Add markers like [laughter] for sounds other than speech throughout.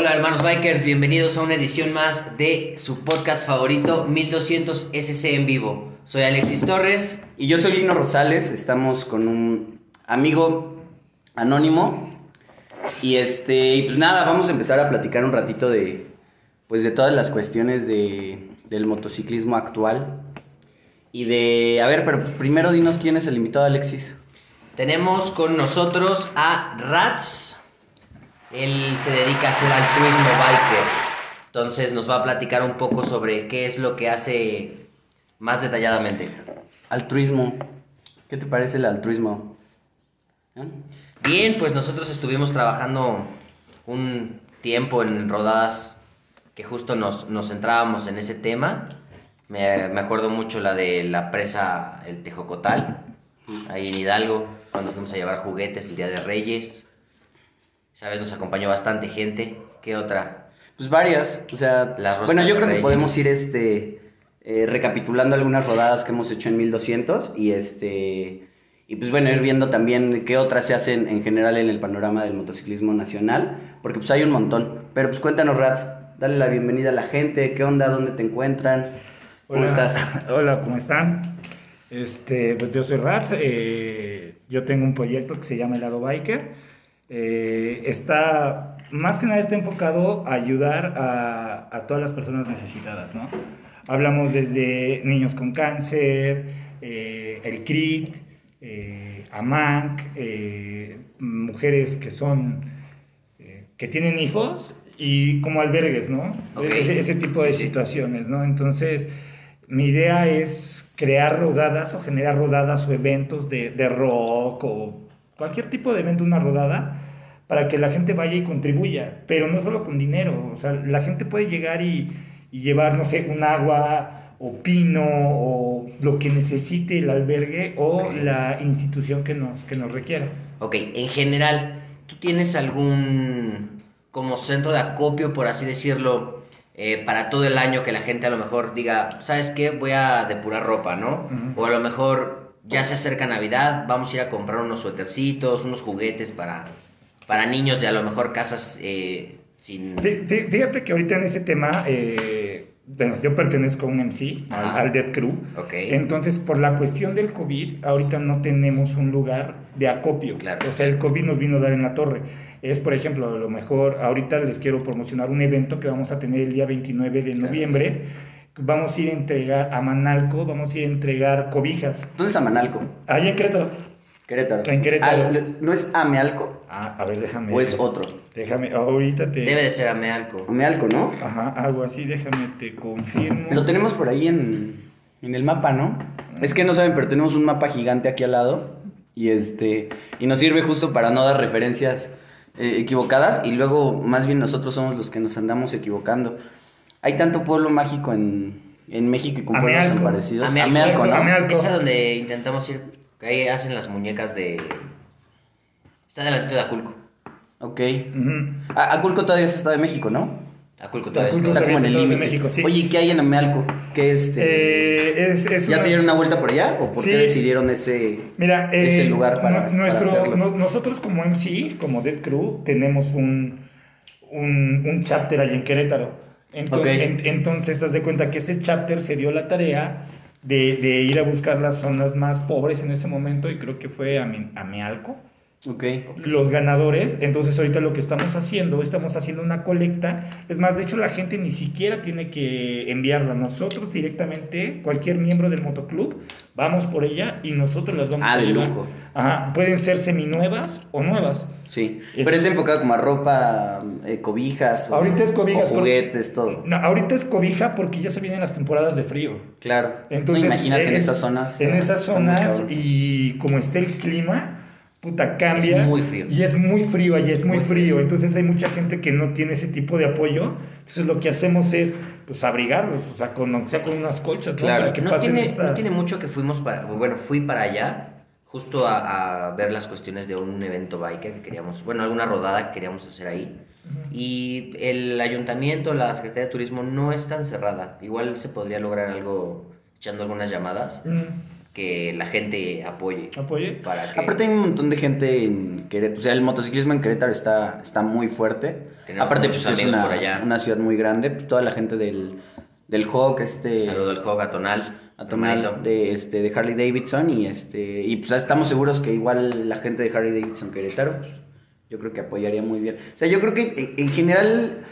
Hola hermanos bikers, bienvenidos a una edición más de su podcast favorito 1200 SC en vivo. Soy Alexis Torres. Y yo soy Lino Rosales, estamos con un amigo anónimo. Y este, y pues nada, vamos a empezar a platicar un ratito de, pues de todas las cuestiones de, del motociclismo actual. Y de, a ver, pero pues primero dinos quién es el invitado, Alexis. Tenemos con nosotros a Rats. Él se dedica a hacer altruismo biker. Entonces nos va a platicar un poco sobre qué es lo que hace más detalladamente. Altruismo. ¿Qué te parece el altruismo? ¿Eh? Bien, pues nosotros estuvimos trabajando un tiempo en rodadas que justo nos, nos centrábamos en ese tema. Me, me acuerdo mucho la de la presa El Tejocotal, ahí en Hidalgo, cuando fuimos a llevar juguetes el Día de Reyes. Sabes, nos acompañó bastante gente. ¿Qué otra? Pues varias, o sea, Las bueno, yo creo que Reyes. podemos ir este eh, recapitulando algunas rodadas que hemos hecho en 1200 y este y pues bueno, ir viendo también qué otras se hacen en general en el panorama del motociclismo nacional, porque pues hay un montón. Pero pues cuéntanos, Rats, dale la bienvenida a la gente, ¿qué onda? ¿Dónde te encuentran? ¿Cómo Hola. estás? [laughs] Hola, ¿cómo están? Este, pues yo soy Rat, eh, yo tengo un proyecto que se llama Helado Biker. Eh, está, más que nada está enfocado a ayudar a, a todas las personas necesitadas, ¿no? Hablamos desde niños con cáncer, eh, el CRIT, eh, eh, mujeres que son, que tienen hijos y como albergues, ¿no? Ok. Ese, ese tipo de sí. situaciones, ¿no? Entonces, mi idea es crear rodadas o generar rodadas o eventos de, de rock o cualquier tipo de evento, una rodada, para que la gente vaya y contribuya, pero no solo con dinero, o sea, la gente puede llegar y, y llevar, no sé, un agua o pino o lo que necesite el albergue o la institución que nos, que nos requiera. Ok, en general, ¿tú tienes algún como centro de acopio, por así decirlo, eh, para todo el año que la gente a lo mejor diga, ¿sabes qué? Voy a depurar ropa, ¿no? O a lo mejor ya se acerca Navidad, vamos a ir a comprar unos suétercitos, unos juguetes para, para niños de a lo mejor casas eh, sin... Fí- fí- Fíjate que ahorita en ese tema, eh, bueno, yo pertenezco a un MC, al, al Dead Crew. Ok. Entonces, por la cuestión del COVID, ahorita no tenemos un lugar de acopio. Claro. O sea, el COVID nos vino a dar en la torre. Es, por ejemplo, a lo mejor, ahorita les quiero promocionar un evento que vamos a tener el día 29 de Claro. noviembre. Vamos a ir a entregar a Manalco, vamos a ir a entregar cobijas. ¿Dónde es Amanalco? Ahí en Querétaro. Querétaro. En Querétaro. Ah, ¿No es Amealco? Ah, a ver, déjame. ¿O es otro? Déjame, ahorita te. Debe de ser Amealco. Amealco, ¿no? Ajá, algo así, déjame, te confirmo. Lo tenemos por ahí en, en el mapa, ¿no? Es que no saben, pero tenemos un mapa gigante aquí al lado. Y este. Y nos sirve justo para no dar referencias eh, equivocadas. Y luego, más bien, nosotros somos los que nos andamos equivocando. Hay tanto pueblo mágico en, en México y con pueblos tan parecidos. Amealco, Amealco, ¿no? Amealco. Esa donde intentamos ir, que ahí hacen las muñecas de... Está delante de Aculco. Ok. Ujú. A- Aculco todavía es Estado de México, ¿no? Aculco todavía Aculco está. Está como en el límite. México, sí. Oye, ¿y ¿qué hay en Amealco? ¿Qué este? Eh, es, es ¿Ya una- se dieron una vuelta por allá? ¿O por qué decidieron ese, Mira, eh, ese lugar para, nu- nuestro, para hacerlo? no- nosotros como MC, como Dead Crew, tenemos un, un, un chapter ahí en Querétaro. Entonces, Ok. en- entonces, haz de cuenta que ese chapter se dio la tarea de, de ir a buscar las zonas más pobres en ese momento y creo que fue a, Mi- a Mealco. Ok. los ganadores. Entonces ahorita lo que estamos haciendo, estamos haciendo una colecta. Es más, de hecho la gente ni siquiera tiene que enviarla. Nosotros directamente, cualquier miembro del motoclub, vamos por ella y nosotros las vamos Ah, a de llevar. lujo. Ajá, pueden ser seminuevas o nuevas. Sí, pero es enfocado como a ropa, eh, cobijas. o- Ahorita es o pero- juguetes, todo. No, ahorita es cobija porque ya se vienen las temporadas de frío. Claro. Entonces, no, imagínate en es- esas zonas. En esas zonas y como está el clima, puta, cambia. Es muy frío. Y es muy frío, allí es muy, Muy frío. Entonces hay mucha gente que no tiene ese tipo de apoyo. Entonces lo que hacemos es, pues, abrigarlos, o sea, con, aunque sea con unas colchas, ¿no? Claro. Para que No tiene, esta- no tiene mucho que fuimos para... Bueno, fui para allá justo a, a ver las cuestiones de un evento biker que queríamos... Bueno, alguna rodada que queríamos hacer ahí. Y el ayuntamiento, la Secretaría de Turismo no es tan cerrada. Igual se podría lograr algo echando algunas llamadas. Mm. Que la gente apoye. Apoye. Para que Aparte hay un montón de gente en Querétaro, o sea, el motociclismo en Querétaro está, está muy fuerte. Tenemos Aparte pues, es una, por allá. una ciudad muy grande, pues, toda la gente del, del Hawk, este... saludo al juego a Tonal. a hermanito. de, este, de Harley Davidson y este y pues estamos seguros que igual la gente de Harley Davidson Querétaro pues, yo creo que apoyaría muy bien o sea yo creo que en general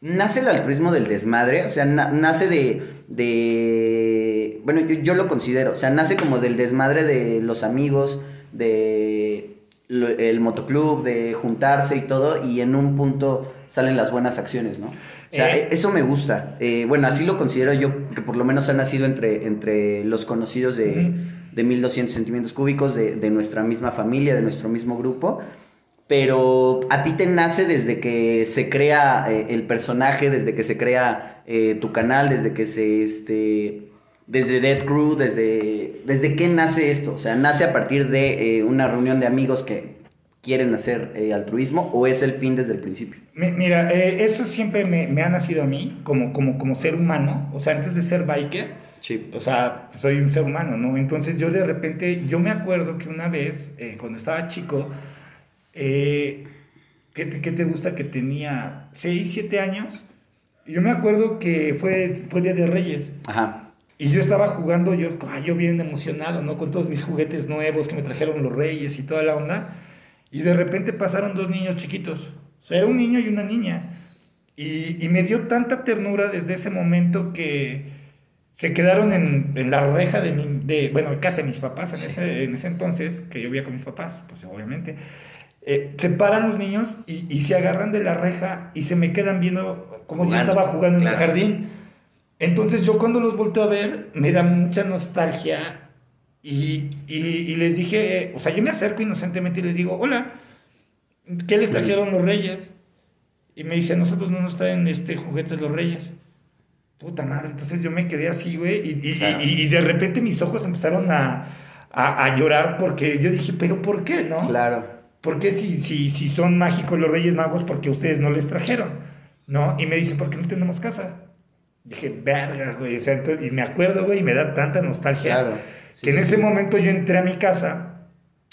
nace el altruismo del desmadre o sea na- nace de de bueno yo, yo lo considero o sea nace como del desmadre de los amigos de lo- el motoclub de juntarse y todo y en un punto salen las buenas acciones no o sea, Eh. eso me gusta. Eh, bueno, así lo considero yo, que por lo menos ha nacido entre, entre los conocidos de, Ujú. de 1200 centímetros cúbicos, de, de nuestra misma familia, de nuestro mismo grupo. Pero a ti te nace desde que se crea eh, el personaje, desde que se crea eh, tu canal, desde que se, este, desde Dead Crew, desde, desde qué nace esto. O sea, nace a partir de eh, una reunión de amigos que quieren hacer altruismo o es el fin desde el principio. Mi- Mira, eso siempre me, me ha nacido a mí como, como, como ser humano. O sea, antes de ser biker, Sí. o sea, soy un ser humano, ¿no? Entonces yo de repente, yo me acuerdo que una vez, cuando estaba chico, eh, ¿qué, te, qué te gusta? Que tenía 6, 7 años. Yo me acuerdo que fue, fue Día de Reyes. Ajá. Y yo estaba jugando, yo, yo bien emocionado, ¿no? Con todos mis juguetes nuevos que me trajeron los reyes y toda la onda. Y de repente pasaron dos niños chiquitos. O sea, era un niño y una niña. Y, y me dio tanta ternura desde ese momento que se quedaron en, en la reja de, mi, de, bueno, casa de mis papás en ese, en ese entonces, que yo vivía con mis papás, pues obviamente. Eh, se paran los niños y, y se agarran de la reja y se me quedan viendo como yo estaba jugando en el jardín. Entonces yo cuando los volteo a ver, me da mucha nostalgia y, y, y les dije, o sea, yo me acerco inocentemente y les digo, hola, ¿qué les trajeron los reyes? Y me dice, nosotros no nos traen este, juguetes los reyes. Puta madre, entonces yo me quedé así, güey, y, y- Claro. y- y de repente mis ojos empezaron a, a, a llorar porque yo dije, pero ¿por qué, no? Claro. ¿Por qué si, si, si son mágicos los Reyes Magos porque ustedes no les trajeron? ¿No? Y me dicen, ¿por qué no tenemos casa? Dije, verga, güey. O sea, entonces- y me acuerdo, güey, y me da tanta nostalgia. Claro. Sí, que en ese sí. momento yo entré a mi casa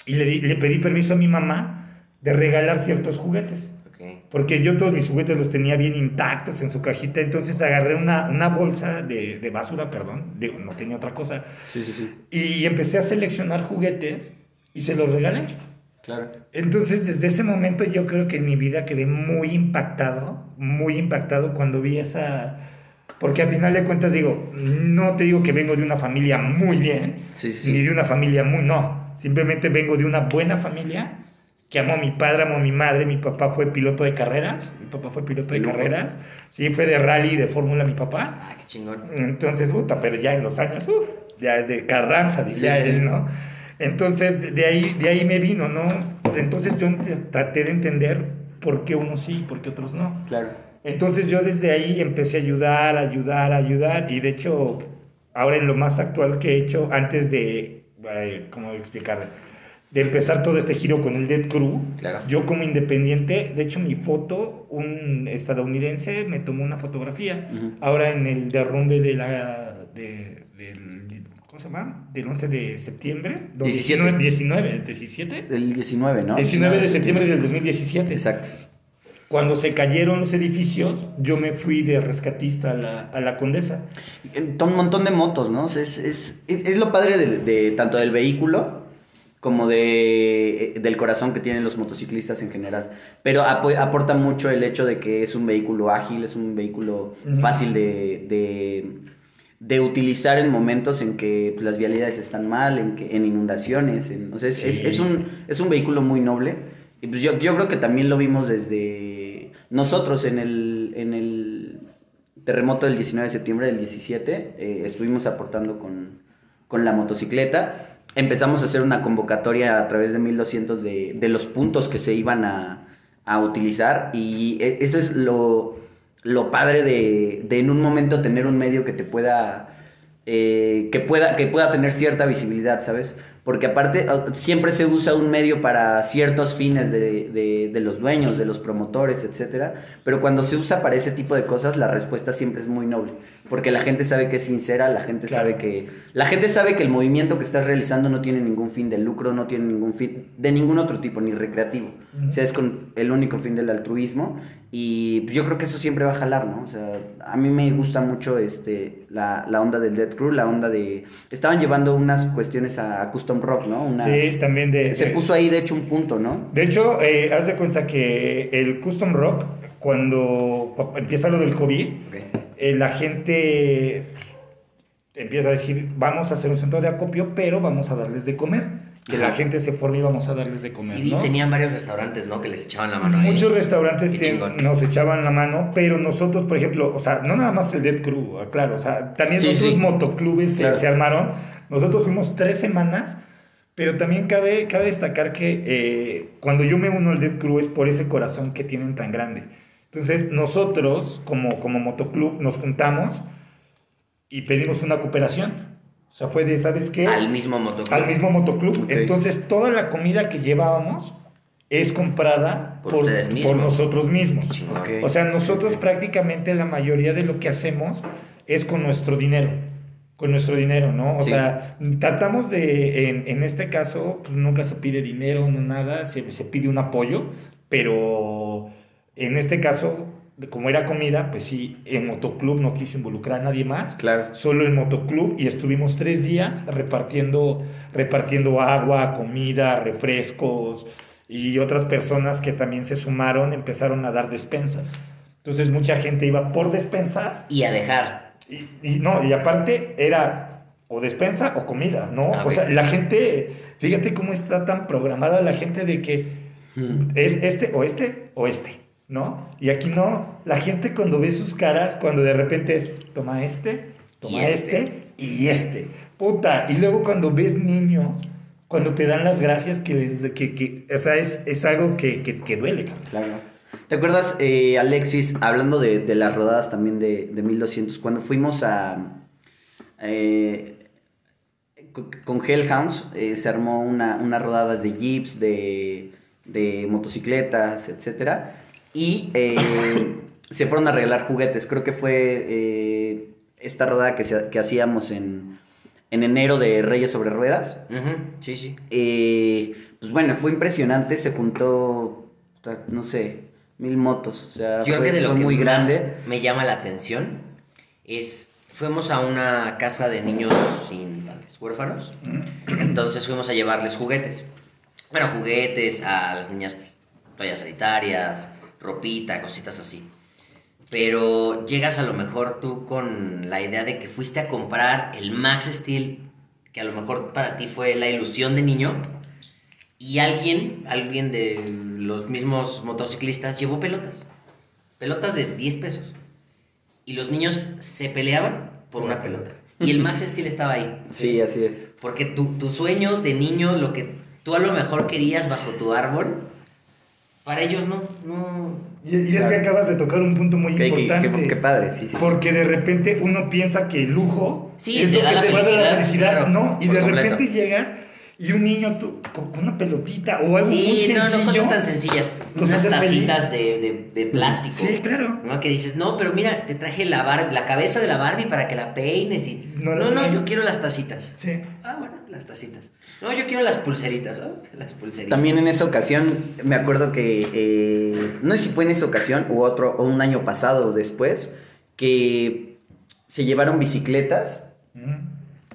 y le, pedí permiso a mi mamá de regalar ciertos juguetes. Porque yo todos mis juguetes los tenía bien intactos en su cajita. Entonces agarré una, una bolsa de, de basura, perdón. Digo, no tenía otra cosa. Sí, sí, sí. Y empecé a seleccionar juguetes y se los regalé. Claro. Entonces, desde ese momento yo creo que en mi vida quedé muy impactado, muy impactado cuando vi esa... Porque al final de cuentas digo, no te digo que vengo de una familia muy bien, Sí, sí, ni de una familia muy... No, simplemente vengo de una buena familia que amo a mi padre, amo a mi madre, mi papá fue piloto de carreras, mi papá fue piloto de carreras, sí, fue de rally, de fórmula mi papá. Ah, qué chingón. Entonces, puta, pero ya en los años, uf, ya de Carranza, decía Sí, él, sí. ¿no? Entonces, de ahí, de ahí me vino, ¿no? Entonces yo traté de entender por qué unos sí y por qué otros no. Claro. Entonces yo desde ahí empecé a ayudar, ayudar, ayudar, y de hecho, ahora en lo más actual que he hecho, antes de, ¿cómo explicar? De empezar todo este giro con el Dead Crew, Claro. yo como independiente, de hecho mi foto, un estadounidense me tomó una fotografía, ahora en el derrumbe de la, de, del, ¿cómo se llama? Del 11 de septiembre, 17. 19, 19, 17, El 19, ¿no? 19 de septiembre del 2017. Exacto. Cuando se cayeron los edificios, yo me fui de rescatista a la, a la Condesa. Un montón de motos, ¿no? Es, es, es, es lo padre de, de tanto del vehículo como de, eh, del corazón que tienen los motociclistas en general. Pero apo- aporta mucho el hecho de que es un vehículo ágil, es un vehículo fácil de, de, de utilizar en momentos en que pues, las vialidades están mal, en, que, en inundaciones. en- o sea, es, es, Sí. es un, es un vehículo muy noble. Y pues yo, yo creo que también lo vimos desde nosotros en el, en el terremoto del 19 de septiembre del 17. eh, estuvimos aportando con, con la motocicleta. Empezamos a hacer una convocatoria a través de 1200 de, de los puntos que se iban a, a utilizar. Y e- eso es lo, lo padre de, de en un momento tener un medio que te pueda eh, que, pueda, que pueda tener cierta visibilidad, ¿sabes? Porque aparte ah, siempre se usa un medio para ciertos fines de, de- de los dueños, de los promotores, etc. Pero cuando se usa para ese tipo de cosas, la respuesta siempre es muy noble. porque la gente sabe que es sincera, la gente Claro. sabe que la gente sabe que el movimiento que estás realizando no tiene ningún fin de lucro, no tiene ningún fin de ningún otro tipo, ni recreativo. Ujú. O sea, es con el único fin del altruismo y pues, yo creo que eso siempre va a jalar, ¿no? O sea, a mí me gusta mucho este la, la onda del Dead Crew, la onda de estaban llevando unas cuestiones a custom rock, ¿no? Unas, Sí, también de... se de- puso ahí de hecho un punto, ¿no? De hecho, eh, haz de cuenta que el custom rock, cuando cu- empieza lo del COVID, eh, la gente empieza a decir, vamos a hacer un centro de acopio, pero vamos a darles de comer. Que la gente se forme y vamos a darles de comer, Sí, ¿no? tenían varios restaurantes, ¿no? Que les echaban la mano ahí. Muchos restaurantes nos echaban la mano, pero nosotros, por ejemplo, o sea, no nada más el Dead Crew, ah, claro, o sea, también Sí, otros sí. motoclubes se- se, armaron. Nosotros fuimos tres semanas, pero también cabe, cabe destacar que eh, cuando yo me uno al Dead Crew es por ese corazón que tienen tan grande. Entonces, nosotros, como, como motoclub, nos juntamos y pedimos una cooperación. O sea, fue de, ¿sabes qué? Al mismo motoclub. al mismo motoclub. Entonces, toda la comida que llevábamos es comprada Por nosotros mismos. O sea, nosotros prácticamente la mayoría de lo que hacemos es con nuestro dinero. Con nuestro dinero, ¿no? O Sí. sea, tratamos de, en, en este caso, pues nunca se pide dinero, no nada, se, se pide un apoyo, pero en este caso, como era comida, pues sí, en motoclub no quiso involucrar a nadie más Claro. solo el motoclub y estuvimos tres días repartiendo, repartiendo agua, comida, refrescos y otras personas que también se sumaron empezaron a dar despensas. Entonces mucha gente iba por despensas Y a dejar. y, y no, y aparte era o despensa o comida, ¿no? Ah, O sea, la gente, fíjate cómo está tan programada la gente de que Mm. es este o este o este, ¿no? Y aquí no, la gente cuando ve sus caras, cuando de repente es, toma este, toma Y este. este. y este, puta, y luego cuando ves niños, cuando te dan las gracias que les, que, que o sea, es, es algo que, que, que duele. Claro. ¿Te acuerdas, eh, Alexis, hablando de, de las rodadas también de, de 1200, cuando fuimos a... eh, con- con Hellhounds eh, se armó una, una rodada de jeeps, de, de motocicletas, etcétera, y eh, [coughs] se fueron a regalar juguetes. Creo que fue eh, esta rodada que, se- que hacíamos en, en enero de Reyes sobre Ruedas. Sí, sí. Eh, pues bueno, fue impresionante, se juntó, no sé, mil motos, o sea, Yo fue, creo que de lo que muy más grande. me llama la atención es, fuimos a una casa de niños sin padres, huérfanos, entonces fuimos a llevarles juguetes. Bueno, juguetes a las niñas, pues, toallas sanitarias, ropita, cositas así. Pero llegas a lo mejor tú con la idea de que fuiste a comprar el Max Steel, que a lo mejor para ti fue la ilusión de niño, y alguien, alguien de los mismos motociclistas llevó pelotas. Pelotas de 10 pesos. Y los niños se peleaban por una pelota. Y el Max Steel estaba ahí. Sí, así es. Porque tu, tu sueño de niño, lo que tú a lo mejor querías bajo tu árbol, para ellos no, no. Y, y es que acabas de tocar un punto muy Qué, importante. qué- qué padre, sí, sí. Porque de repente uno piensa que el lujo Sí, es te lo que la te va a dar la felicidad, claro, no, y de completo. repente llegas y un niño tú, con una pelotita o algo muy Sí, no, sencillo. no, cosas tan sencillas. Unas tacitas de, de, de plástico. Sí, claro. ¿no? Que dices, no, pero mira, te traje la, Bar- la cabeza de la Barbie para que la peines y... No, No, no, no, no. yo quiero las tacitas. Sí. Ah, bueno, las tacitas. No, yo quiero las pulseritas, ¿no? [laughs] Las pulseritas. También en esa ocasión, me acuerdo que, eh, no sé si fue en esa ocasión o otro, o un año pasado o después, que se llevaron bicicletas.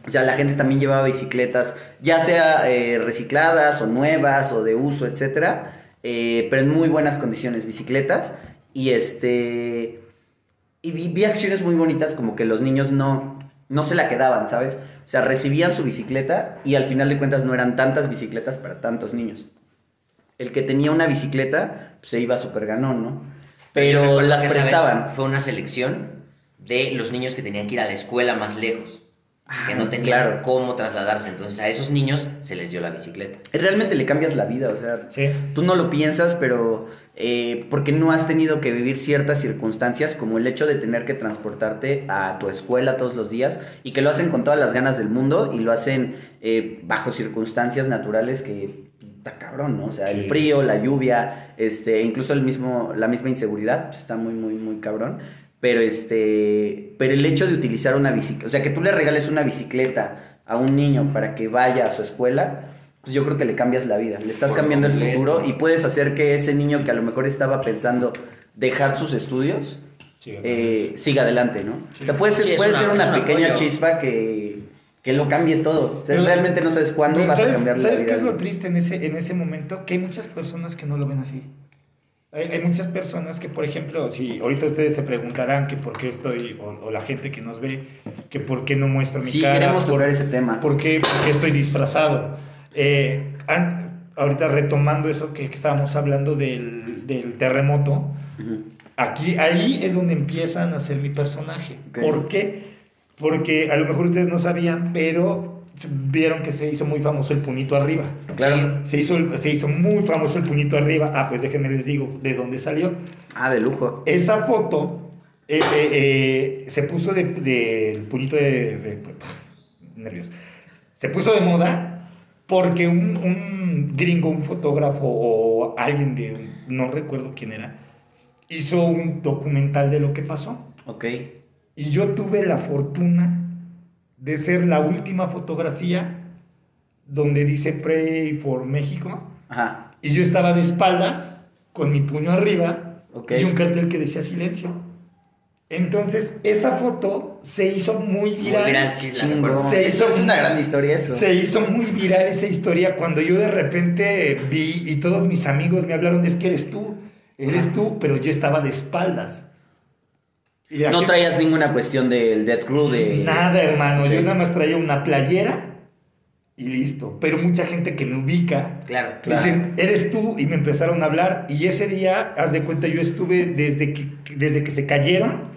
O sea, la gente también llevaba bicicletas, ya sea eh, recicladas o nuevas o de uso, etcétera, eh, pero en muy buenas condiciones, bicicletas. Y este. Y vi, vi acciones muy bonitas, como que los niños no, no se la quedaban, ¿sabes? O sea, recibían su bicicleta y al final de cuentas no eran tantas bicicletas para tantos niños. El que tenía una bicicleta, pues se iba súper ganón, ¿no? Pero las que esa vez prestaban. Fue una selección de los niños que tenían que ir a la escuela más lejos. que no Ah, tenían claro. cómo trasladarse. Entonces a esos niños se les dio la bicicleta. Realmente le cambias la vida, o sea, Sí. Tú no lo piensas, pero eh, porque no has tenido que vivir ciertas circunstancias como el hecho de tener que transportarte a tu escuela todos los días y que lo hacen con todas las ganas del mundo y lo hacen eh, bajo circunstancias naturales que está cabrón, ¿no? O sea, el frío, la lluvia, este, incluso el mismo, la misma inseguridad, pues, está muy, muy, muy cabrón. pero este, pero el hecho de utilizar una bicicleta, o sea, que tú le regales una bicicleta a un niño para que vaya a su escuela, pues yo creo que le cambias la vida, le estás Por cambiando el completo. futuro y puedes hacer que ese niño que a lo mejor estaba pensando dejar sus estudios, Sí, eh, siga adelante, ¿no? O sea, puede ser, Sí, puede una- ser una un pequeña apoyo. chispa que, que lo cambie todo. O sea, Pero- realmente no sabes cuándo vas ¿sabes, a cambiar la ¿Sabes vida. qué es lo triste en ese, en ese momento? Que hay muchas personas que no lo ven así. Hay, hay muchas personas que, por ejemplo, si ahorita ustedes se preguntarán que por qué estoy, o, o la gente que nos ve, que por qué no muestro mi Sí, cara. queremos por- tocar ese tema. ¿Por qué, por qué estoy disfrazado? Eh, ahorita retomando eso que, que estábamos hablando del, del terremoto, Ujú. aquí, ahí es donde empiezan a ser mi personaje. Ok. ¿Por qué? Porque a lo mejor ustedes no sabían, pero vieron que se hizo muy famoso el puñito arriba. Claro. Se hizo, el- se hizo muy famoso el puñito arriba. Ah, pues déjenme les digo de dónde salió. Ah, de lujo. Esa foto eh, eh, eh, se puso de, de- el puñito de, de- nervios. Se puso de moda porque un, un gringo, un fotógrafo o alguien de no recuerdo quién era, hizo un documental de lo que pasó. Ok. Y yo tuve la fortuna de ser la última fotografía donde dice Pray for México. Ajá. Y yo estaba de espaldas, con mi puño arriba, Ok. y un cartel que decía silencio. Entonces, esa foto se hizo muy Muy viral. viral, sí, la. Se hizo- es una gran historia eso. Se hizo muy viral esa historia cuando yo de repente vi y todos mis amigos me hablaron, es que eres tú, eres tú, pero yo estaba de espaldas. Y No gente- traías ninguna cuestión del Death Crew de... Nada, hermano, yo nada más traía una playera y listo. Pero mucha gente que me ubica Claro. Claro. Dicen, eres tú, y me empezaron a hablar. Y ese día, haz de cuenta, yo estuve desde que, desde que se cayeron.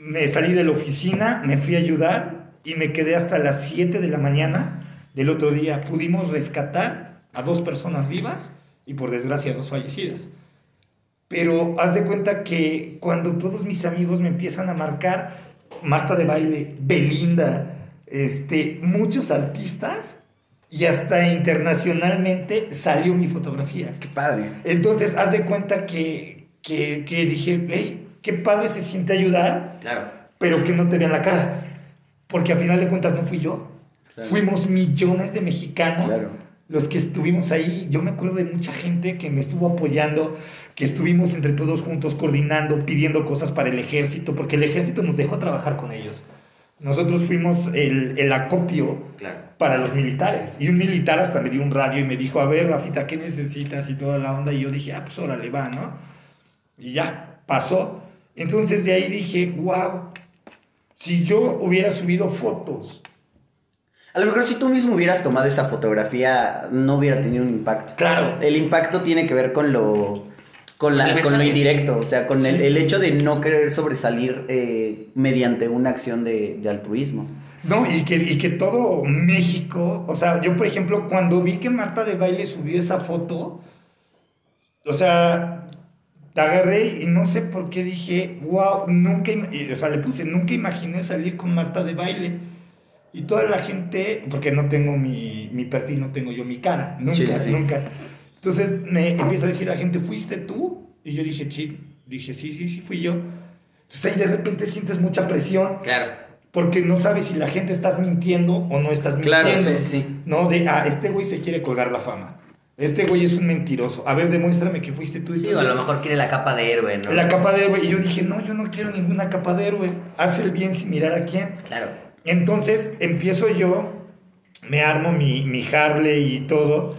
Me salí de la oficina, me fui a ayudar y me quedé hasta las 7 de la mañana del otro día. Pudimos rescatar a dos personas vivas y por desgracia dos fallecidas. Pero haz de cuenta que cuando todos mis amigos me empiezan a marcar, Marta de baile, Belinda, este, muchos artistas y hasta internacionalmente salió mi fotografía. Qué padre. Entonces, haz de cuenta que, que, que dije, hey, qué padre se siente ayudar, Claro. pero que no te vean la cara. Porque a final de cuentas no fui yo. Claro. Fuimos millones de mexicanos Claro. los que estuvimos ahí. Yo me acuerdo de mucha gente que me estuvo apoyando, que estuvimos entre todos juntos coordinando, pidiendo cosas para el ejército, porque el ejército nos dejó trabajar con ellos. Nosotros fuimos el, el acopio Claro. para los militares. Y un militar hasta me dio un radio y me dijo, a ver, Rafita, ¿qué necesitas? Y toda la onda. Y yo dije, ah, pues órale, va, ¿no? Y ya, pasó. Entonces de ahí dije, wow, si yo hubiera subido fotos, A lo mejor si tú mismo hubieras tomado esa fotografía, no hubiera tenido un impacto. claro, El impacto tiene que ver con lo, con la, con lo indirecto, o sea, con el, el hecho de no querer sobresalir eh, mediante una acción de, de altruismo. No, y que, y que todo México, o sea, yo por ejemplo, cuando vi que Marta de Baile subió esa foto, o sea, la agarré y no sé por qué dije, wow, nunca, o sea, le puse, nunca imaginé salir con Marta de Baile. Y toda la gente, porque no tengo mi, mi perfil, no tengo yo mi cara, nunca, Sí, sí, sí. nunca. Entonces me empieza a decir la gente, ¿fuiste tú? Y yo dije, sí, dije, sí, sí, sí, fui yo. Entonces ahí de repente sientes mucha presión. Claro. Porque no sabes si la gente estás mintiendo o no estás Claro, mintiendo. sí, sí, sí. No, de, ah, este güey se quiere colgar la fama. Este güey es un mentiroso. A ver, demuéstrame que fuiste tú. Sí, o a lo mejor quiere la capa de héroe, ¿no? La capa de héroe. Y yo dije, no, yo no quiero ninguna capa de héroe. Haz el bien sin mirar a quién. Claro. Entonces empiezo yo, me armo mi, mi Harley y todo,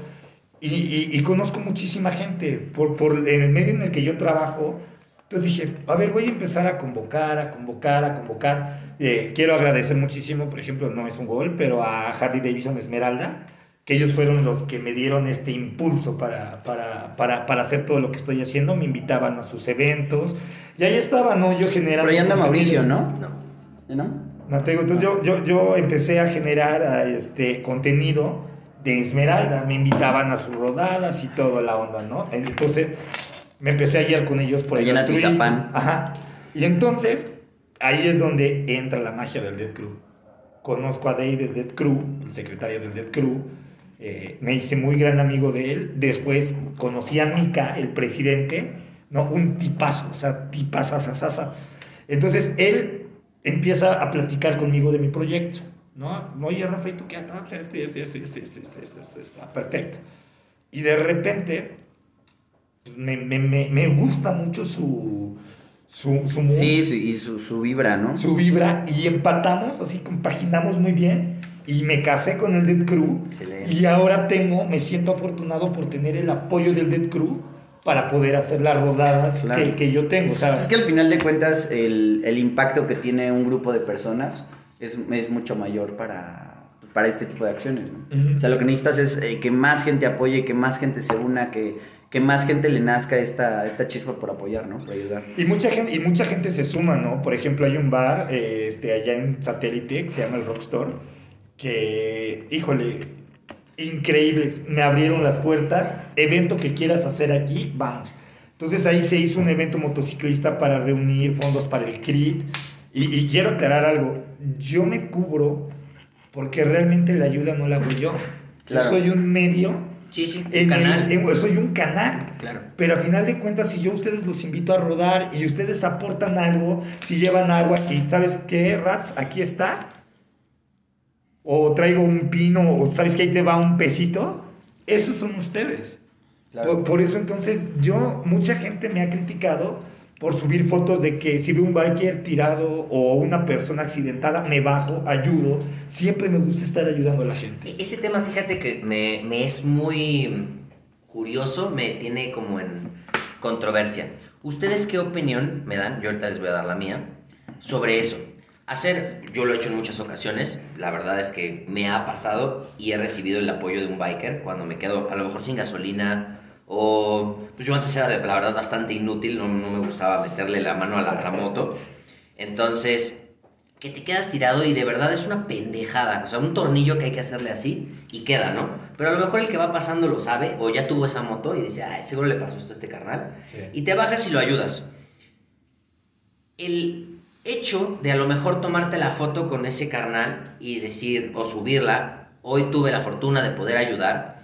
y, y- y conozco muchísima gente por, por en el medio en el que yo trabajo. Entonces dije, a ver, voy a empezar a convocar, a convocar, a convocar. Eh, quiero agradecer muchísimo, por ejemplo, no es un gol, pero a Harley Davidson Esmeralda, que ellos fueron los que me dieron este impulso para, para, para, para hacer todo lo que estoy haciendo. Me invitaban a sus eventos, y ahí estaba, ¿no? Yo generando... Por ahí anda contenido. Mauricio, ¿no? No. ¿No? No te digo, entonces yo, yo, yo empecé a generar este contenido de Esmeralda, me invitaban a sus rodadas y toda la onda, ¿no? Entonces me empecé a guiar con ellos por altruismo. Atizapán. Ajá. Y entonces ahí es donde entra la magia del Dead Crew. Conozco a Dave del Dead Crew, el secretario del Dead Crew. Eh, me hice muy gran amigo de él. Después conocí a Mika, el presidente, ¿no? Un tipazo, o sea, tipazazazasa. Entonces él empieza a platicar conmigo de mi proyecto, ¿no? Oye, Rafael, qué haces? Sí, sí, sí, sí, sí, sí, sí, sí, perfecto. Y de repente, pues, me, me, me, me gusta mucho su, su, su mood, Sí, sí, y su, su vibra, ¿no? su vibra, y empatamos, así compaginamos muy bien. Y me casé con el Dead Crew. Excelente. Y ahora tengo, me siento afortunado por tener el apoyo del Dead Crew para poder hacer las rodadas Claro. que, que yo tengo. Sea, Es que al final de cuentas el, el impacto que tiene un grupo de personas es, es mucho mayor para, para este tipo de acciones. ¿no? Ujú. O sea, lo que necesitas es eh, que más gente apoye, que más gente se una, que, que más gente le nazca esta, esta chispa por apoyar, ¿no? Por ayudar. Y mucha gente, y mucha gente se suma, ¿no? Por ejemplo, hay un bar eh, este, allá en Satélite que se llama el Rockstore, que, híjole, increíbles. Me abrieron las puertas. Evento que quieras hacer aquí, vamos. Entonces ahí se hizo un evento motociclista para reunir fondos para el CRIT. Y, y quiero aclarar algo. Yo me cubro porque realmente la ayuda no la hago yo. Claro. Yo soy un medio. Sí, sí, un en el- canal. en- soy un canal. Claro. Pero a final de cuentas, si yo a ustedes los invito a rodar y ustedes aportan algo, si llevan agua y sabes qué, Rats, aquí está, o traigo un pino, o sabes que ahí te va un pesito, esos son ustedes. Claro. Por, por eso entonces yo, mucha gente me ha criticado por subir fotos de que si veo un biker tirado o una persona accidentada, me bajo, ayudo. Siempre me gusta estar ayudando a la gente. Ese tema, fíjate que me, me es muy curioso, me tiene como en controversia. ¿Ustedes qué opinión me dan? Yo ahorita les voy a dar la mía sobre eso. Hacer, yo lo he hecho en muchas ocasiones, la verdad es que me ha pasado y he recibido el apoyo de un biker cuando me quedo a lo mejor sin gasolina o pues yo antes era de, la verdad bastante inútil, no, no me gustaba meterle la mano a la, a la moto. Entonces, que te quedas tirado y de verdad es una pendejada. O sea, un tornillo que hay que hacerle así y queda, ¿no? Pero a lo mejor el que va pasando lo sabe o ya tuvo esa moto y dice, ay, seguro le pasó esto a este carnal. Sí. Y te bajas y lo ayudas. El hecho de a lo mejor tomarte la foto con ese carnal y decir, o subirla, hoy tuve la fortuna de poder ayudar,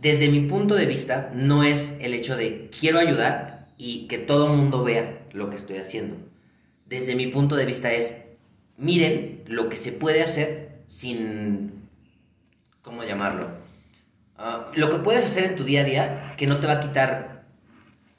desde mi punto de vista, no es el hecho de quiero ayudar y que todo el mundo vea lo que estoy haciendo. Desde mi punto de vista es, miren lo que se puede hacer sin, ¿cómo llamarlo? Ah, lo que puedes hacer en tu día a día que no te va a quitar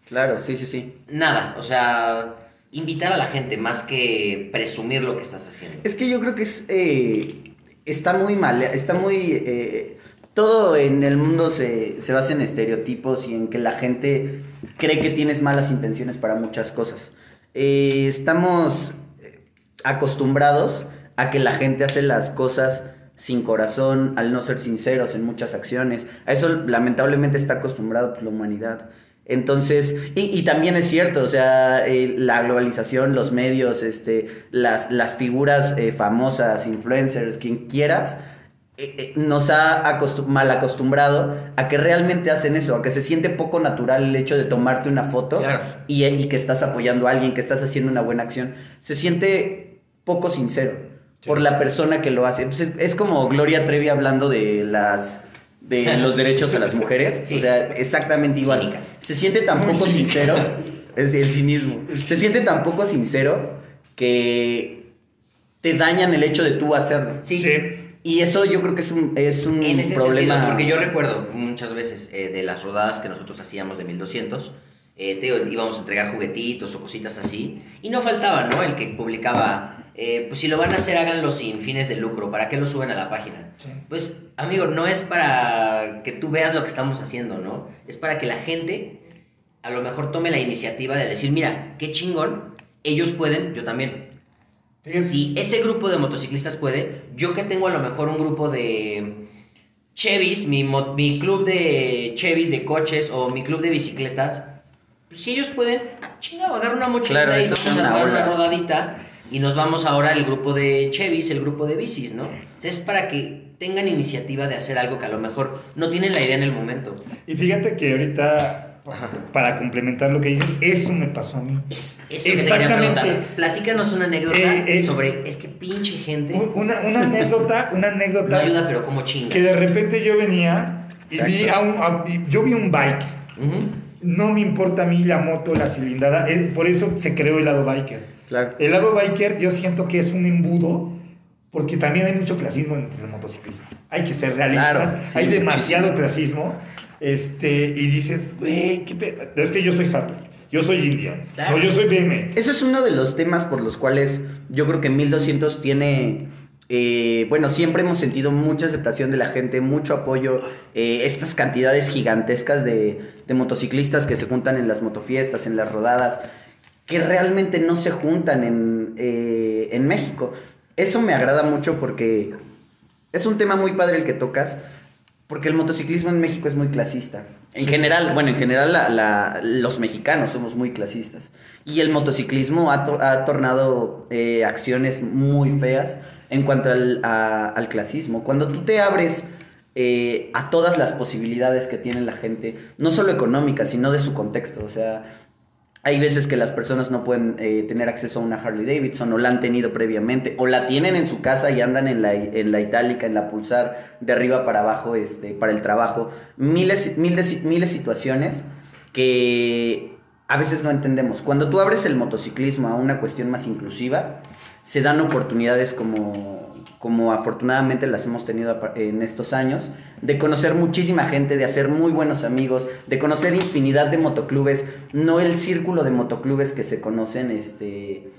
Claro, sí, sí, sí. nada. O sea, invitar a la gente más que presumir lo que estás haciendo. Es que yo creo que es. eh, está muy mal. Está muy. eh, todo en el mundo se, se basa en estereotipos y en que la gente cree que tienes malas intenciones para muchas cosas. Eh, estamos acostumbrados a que la gente hace las cosas sin corazón, al no ser sinceros en muchas acciones. A eso lamentablemente está acostumbrado pues, la humanidad. Entonces, y, y también es cierto, o sea, eh, la globalización, los medios, este, las, las figuras eh, famosas, influencers, quien quieras, eh, nos ha acostum- mal acostumbrado a que realmente hacen eso, a que se siente poco natural el hecho de tomarte una foto Claro. y, y que estás apoyando a alguien, que estás haciendo una buena acción. Se siente poco sincero por la persona que lo hace. Pues es, es como Gloria Trevi hablando de las de los derechos a las mujeres. Sí. O sea, exactamente igual. Cínica. Se siente tan poco sincero. Es el cinismo. Se siente tan poco sincero que te dañan el hecho de tú hacerlo. Sí. Sí. Y eso yo creo que es un, es un En ese problema. sentido, porque yo recuerdo muchas veces eh, de las rodadas que nosotros hacíamos de 1200, eh, te íbamos a entregar juguetitos o cositas así, y no faltaba, ¿no? El que publicaba, eh, pues si lo van a hacer, háganlo sin fines de lucro, ¿para qué lo suben a la página? Sí. Pues, amigo, no es para que tú veas lo que estamos haciendo, ¿no? Es para que la gente a lo mejor tome la iniciativa de decir, mira, qué chingón, ellos pueden, yo también. Si ese grupo de motociclistas puede, yo que tengo a lo mejor un grupo de Chevys, mi, mi club de Chevys de coches o mi club de bicicletas, pues si ellos pueden, ah, chingado, agarra una mochilita Claro, y vamos a dar una rodadita y nos vamos ahora al grupo de Chevys, el grupo de bicis, ¿no? O sea, es para que tengan iniciativa de hacer algo que a lo mejor no tienen la idea en el momento. Y fíjate que ahorita, para complementar lo que dices, eso me pasó a mí. Es eso que te Exactamente. preguntar. Platícanos una anécdota Eh, eh. sobre, es que pinche gente Un- Una, una anécdota, una no anécdota ayuda, pero como chinga. que de repente yo venía y vi Exacto. a un, a- vi- yo vi un bike Ujú. no me importa a mí la moto, la cilindrada, es, por eso se creó el lado biker. Claro. El lado biker yo siento que es un embudo porque también hay mucho clasismo en el motociclismo. Hay que ser realistas, Claro, sí, hay demasiado muchísimo. clasismo. Este, y dices, güey, qué pedo. Es que yo soy Harley, yo soy Indian, Claro. no, yo soy BM. Ese es uno de los temas por los cuales yo creo que 1200 tiene. eh, bueno, siempre hemos sentido mucha aceptación de la gente, mucho apoyo. eh, estas cantidades gigantescas de, de motociclistas que se juntan en las motofiestas, en las rodadas, que realmente no se juntan en, eh, en México. Eso me agrada mucho porque es un tema muy padre el que tocas, porque el motociclismo en México es muy clasista. En general, bueno, en general la- la- los mexicanos somos muy clasistas. Y el motociclismo ha, to- ha tornado eh, acciones muy feas en cuanto al, a- al clasismo. Cuando tú te abres eh, a todas las posibilidades que tiene la gente, no solo económicas, sino de su contexto. O sea, hay veces que las personas no pueden eh, tener acceso a una Harley Davidson o la han tenido previamente o la tienen en su casa y andan en la, en la itálica, en la pulsar de arriba para abajo este, para el trabajo. Miles, miles, miles situaciones que a veces no entendemos. Cuando tú abres el motociclismo a una cuestión más inclusiva, se dan oportunidades como, como afortunadamente las hemos tenido en estos años, de conocer muchísima gente, de hacer muy buenos amigos, de conocer infinidad de motoclubes, no el círculo de motoclubes que se conocen, este,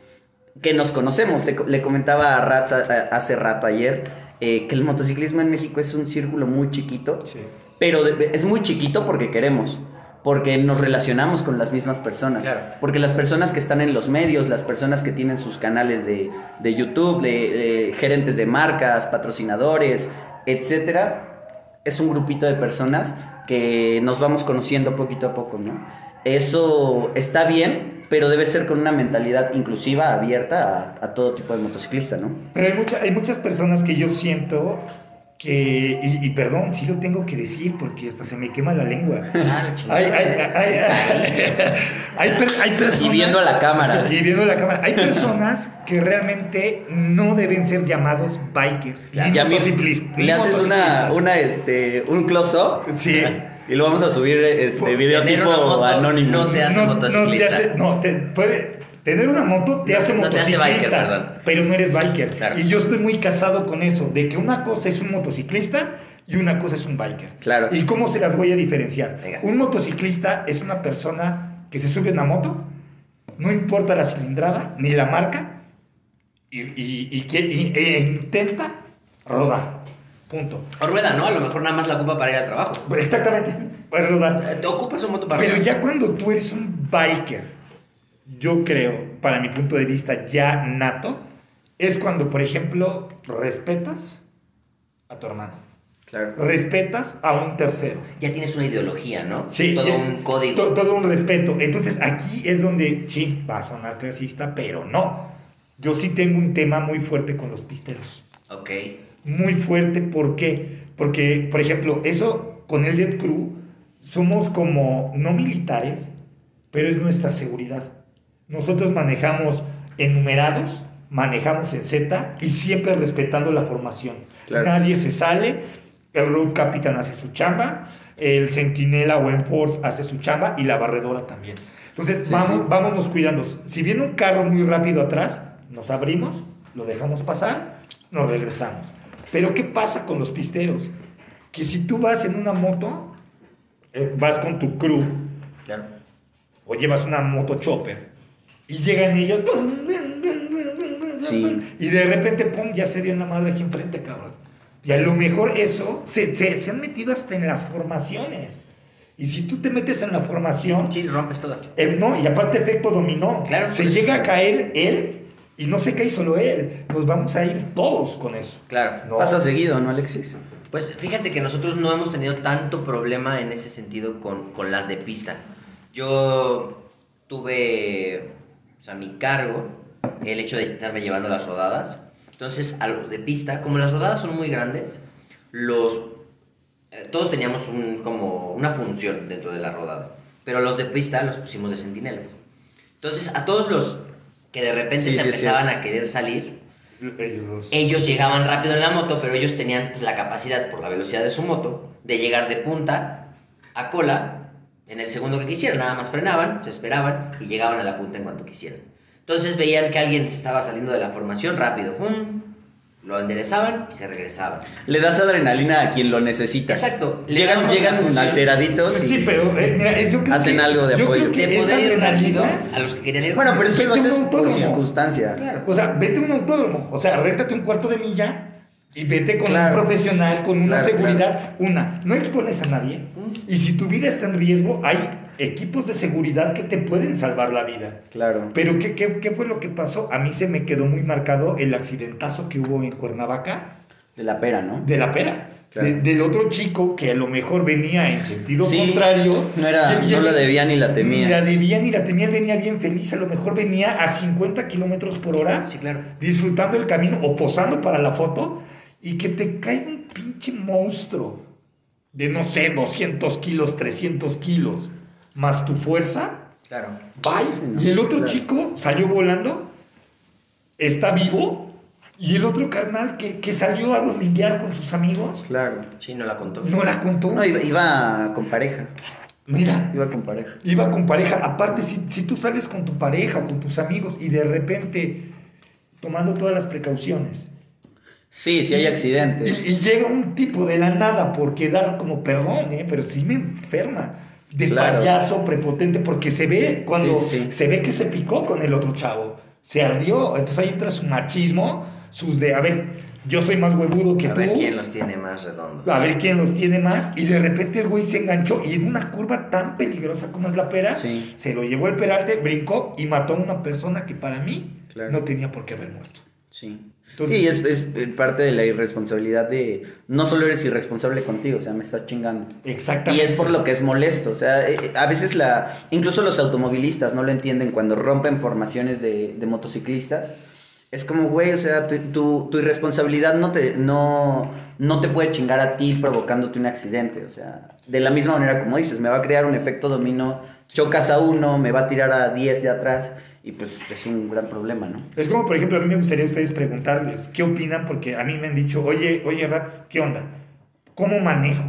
que nos conocemos. Te le comentaba a Ratz a- a- hace rato ayer eh, que el motociclismo en México es un círculo muy chiquito, Sí. pero de- es muy chiquito porque queremos. Porque nos relacionamos con las mismas personas. Claro. Porque las personas que están en los medios, las personas que tienen sus canales de, de YouTube, de, de gerentes de marcas, patrocinadores, etcétera, es un grupito de personas que nos vamos conociendo poquito a poco, ¿no? Eso está bien, pero debe ser con una mentalidad inclusiva, abierta a, a todo tipo de motociclista, ¿no? Pero hay, mucha- hay muchas personas que yo siento que, y, y perdón, sí lo tengo que decir porque hasta se me quema la lengua. Ah. Hay, hay, hay, hay, hay per- hay personas. Y viendo a la cámara. Y viendo la cámara. Hay personas que realmente no deben ser llamados bikers. ni Ya mi- motociclis- ni le haces una, motociclistas. una, este, un close-up Sí. y lo vamos a subir este video tipo anónimo. no te hace no, no te hace, no, te puede, tener una moto te No- hace no te hace motociclista, biker, pero no eres biker. Claro. Y yo estoy muy casado con eso, de que una cosa es un motociclista y una cosa es un biker. Claro. ¿Y cómo se las voy a diferenciar? Venga. Un motociclista es una persona que se sube a una moto, no importa la cilindrada ni la marca, y, y- y y- e intenta rodar. Punto. O rueda, ¿no? A lo mejor nada más la ocupa para ir al trabajo. Exactamente, para rodar. Eh, Te ocupas un moto para Pero rodar. ya cuando tú eres un biker, yo creo, para mi punto de vista ya nato, es cuando, por ejemplo, respetas a tu hermano. Claro. Respetas a un tercero. Ya tienes una ideología, ¿no? Sí, Todo eh, un código. to- todo un respeto. Entonces aquí es donde, sí, va a sonar clasista, pero no. Yo sí tengo un tema muy fuerte con los pisteros. Ok. Muy fuerte, ¿por qué? Porque, por ejemplo, eso con el Dead Crew, somos como, no militares, pero es nuestra seguridad. Nosotros manejamos enumerados, manejamos en Z y siempre respetando la formación. Claro. Nadie se sale, el road captain hace su chamba, el centinela o enforce hace su chamba y la barredora también. Entonces, Sí, vamos, sí. vámonos cuidando. Si viene un carro muy rápido atrás, nos abrimos, lo dejamos pasar, nos regresamos. Pero ¿qué pasa con los pisteros? Que si tú vas en una moto, eh, vas con tu crew Claro. o llevas una moto chopper y llegan ellos Sí. y de repente, pum, ya se dio en la madre aquí enfrente, cabrón. Y a lo mejor eso se, se, se han metido hasta en las formaciones. Y si tú te metes en la formación, Sí, rompes todo. eh, no, y aparte efecto dominó. Claro, se llega a caer él y no se cae solo él. Nos vamos a ir todos con eso. Claro. No. Pasa seguido, ¿no, Alexis? Pues fíjate que nosotros no hemos tenido tanto problema en ese sentido con, con las de pista. Yo tuve pues, a mi cargo el hecho de estarme llevando las rodadas. Entonces, a los de pista, como las rodadas son muy grandes, los eh, todos teníamos un, como una función dentro de la rodada. Pero los de pista los pusimos de centinelas. Entonces, a todos los que de repente Sí, se sí, empezaban a querer salir, ellos llegaban rápido en la moto, pero ellos tenían pues, la capacidad, por la velocidad de su moto, de llegar de punta a cola en el segundo que quisieran, nada más frenaban, se esperaban y llegaban a la punta en cuanto quisieran. Entonces veían que alguien se estaba saliendo de la formación rápido, ¡fum! lo enderezaban y se regresaban. Le das adrenalina a quien lo necesita. Exacto. Le Llegan, llegan alteraditos. Pues y- sí, pero eh, mira, yo creo Hacen que- algo de yo apoyo. creo que De poder ir rápido adrenalina- a los que querían ir Bueno, pero eso Vete lo haces por circunstancia. Claro. O sea, vete a un autódromo, o sea, réntate un cuarto de milla y vete con Claro. un profesional, con una Claro, seguridad. Una, no expones a nadie. Y si tu vida está en riesgo, hay equipos de seguridad que te pueden salvar la vida. Claro. Pero ¿qué, qué, qué fue lo que pasó? A mí se me quedó muy marcado el accidentazo que hubo en Cuernavaca De la pera, ¿no? de la pera. De- del otro chico que a lo mejor venía en sentido Sí, contrario. no era- no la debía ni la temía. Ni la debía ni la temía, él venía bien feliz. A lo mejor venía a 50 kilómetros por hora Sí, claro. disfrutando el camino o posando para la foto y que te cae un pinche monstruo de no sé, 200 kilos, 300 kilos, más tu fuerza, Claro. bye. no, y el otro claro. chico salió volando, está vivo, y el otro carnal que, que salió a dominguear con sus amigos, Claro. Sí, no la contó. no la contó. No, iba, iba con pareja. Mira, Iba con pareja. iba con pareja. Aparte, si, si tú sales con tu pareja o con tus amigos y de repente tomando todas las precauciones, Sí, sí hay accidentes. Y, y llega un tipo de la nada por quedar como, perdón, ¿eh? pero sí me enferma. De Claro. payaso prepotente, porque se ve cuando Sí, sí. se ve que se picó con el otro chavo. Se ardió. Entonces ahí entra su machismo, sus de, a ver, yo soy más huevudo que A tú. ver quién los tiene más redondos. A ver quién los tiene más. Y de repente el güey se enganchó y en una curva tan peligrosa como es la pera, Sí. se lo llevó el peralte, brincó y mató a una persona que para mí Claro. no tenía por qué haber muerto. Sí. Entonces- sí, es, es parte de la irresponsabilidad de... No solo eres irresponsable contigo, o sea, me estás chingando. Y Exactamente. es por lo que es molesto. O sea, eh, eh, a veces la. Incluso los automovilistas no lo entienden cuando rompen formaciones de, de motociclistas. Es como, güey, o sea, tu, tu, tu irresponsabilidad no te, no, no te puede chingar a ti provocándote un accidente. O sea, de la misma manera como dices, me va a crear un efecto dominó. Chocas a uno, me va a tirar a 10 de atrás. Y pues es un gran problema, ¿no? Es como, por ejemplo, a mí me gustaría a ustedes preguntarles qué opinan, porque a mí me han dicho, oye, oye, Rats, ¿qué onda? ¿Cómo manejo?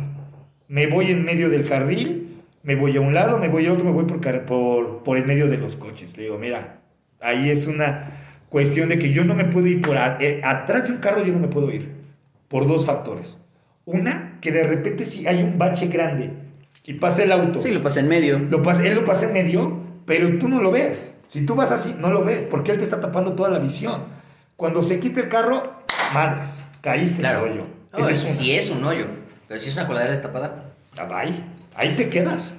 ¿Me voy en medio del carril? ¿Me voy a un lado? ¿Me voy a otro? ¿Me voy por, por, por en medio de los coches? Le digo, mira, ahí es una cuestión de que yo no me puedo ir por a- eh, atrás de un carro, yo no me puedo ir. Por dos factores. Una, que de repente si hay un bache grande y pasa el auto. Sí, lo pasa en medio. Lo pas- él lo pasa en medio, pero tú no lo ves. Si tú vas así, no lo ves, porque él te está tapando toda la visión. Cuando se quita el carro, madres, caíste Claro. en el hoyo. No, Ese es- es un- sí es un hoyo. Pero si es una coladera destapada. Ah, bye. Ahí te quedas.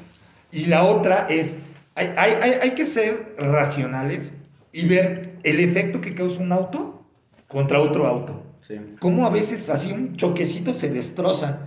Y la otra es, hay, hay, hay, hay que ser racionales y ver el efecto que causa un auto contra otro auto. Sí. Cómo a veces así un choquecito se destroza.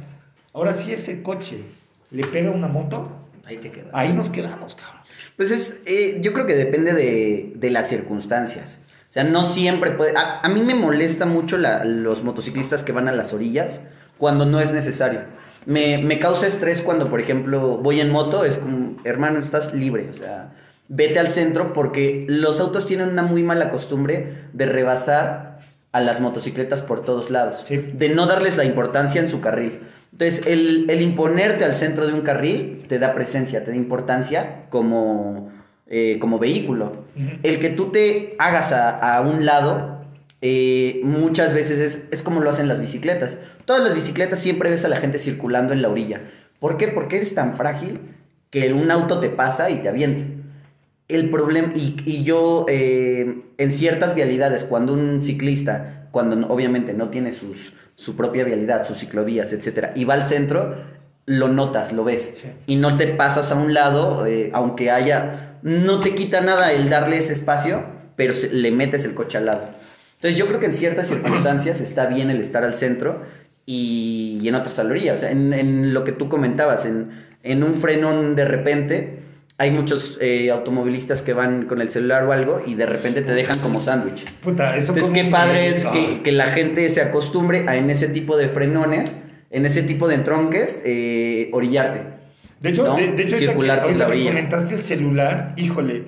Ahora si ese coche le pega a una moto, Ahí te queda. ahí nos quedamos, cabrón. Pues es, eh, yo creo que depende de, de las circunstancias. O sea, no siempre puede... A, a mí me molesta mucho la- los motociclistas que van a las orillas cuando no es necesario. Me, me causa estrés cuando, por ejemplo, voy en moto, es como, hermano, estás libre, o sea, vete al centro porque los autos tienen una muy mala costumbre de rebasar a las motocicletas por todos lados, Sí. de no darles la importancia en su carril. Entonces, el, el imponerte al centro de un carril te da presencia, te da importancia como, eh, como vehículo. El que tú te hagas a, a un lado, eh, muchas veces es, es como lo hacen las bicicletas. Todas las bicicletas siempre ves a la gente circulando en la orilla. ¿Por qué? Porque eres tan frágil que un auto te pasa y te avienta. El problema, y, y yo eh, en ciertas vialidades, cuando un ciclista, cuando obviamente no tiene sus, su propia vialidad, sus ciclovías, etcétera, y va al centro, lo notas, lo ves. Sí. Y no te pasas a un lado, eh, aunque haya, no te quita nada el darle ese espacio, pero se- le metes el coche al lado. Entonces yo creo que en ciertas circunstancias está bien el estar al centro y, y en otras a la orilla. O sea, en, en lo que tú comentabas, en, en un frenón de repente, hay muchos eh, automovilistas que van con el celular o algo y de repente te dejan como sándwich. Entonces, qué padre es que, que la gente se acostumbre a en ese tipo de frenones, en ese tipo de entronques, eh, orillarte. De hecho, ¿no? de, de hecho Circular que, ahorita que comentaste el celular, híjole,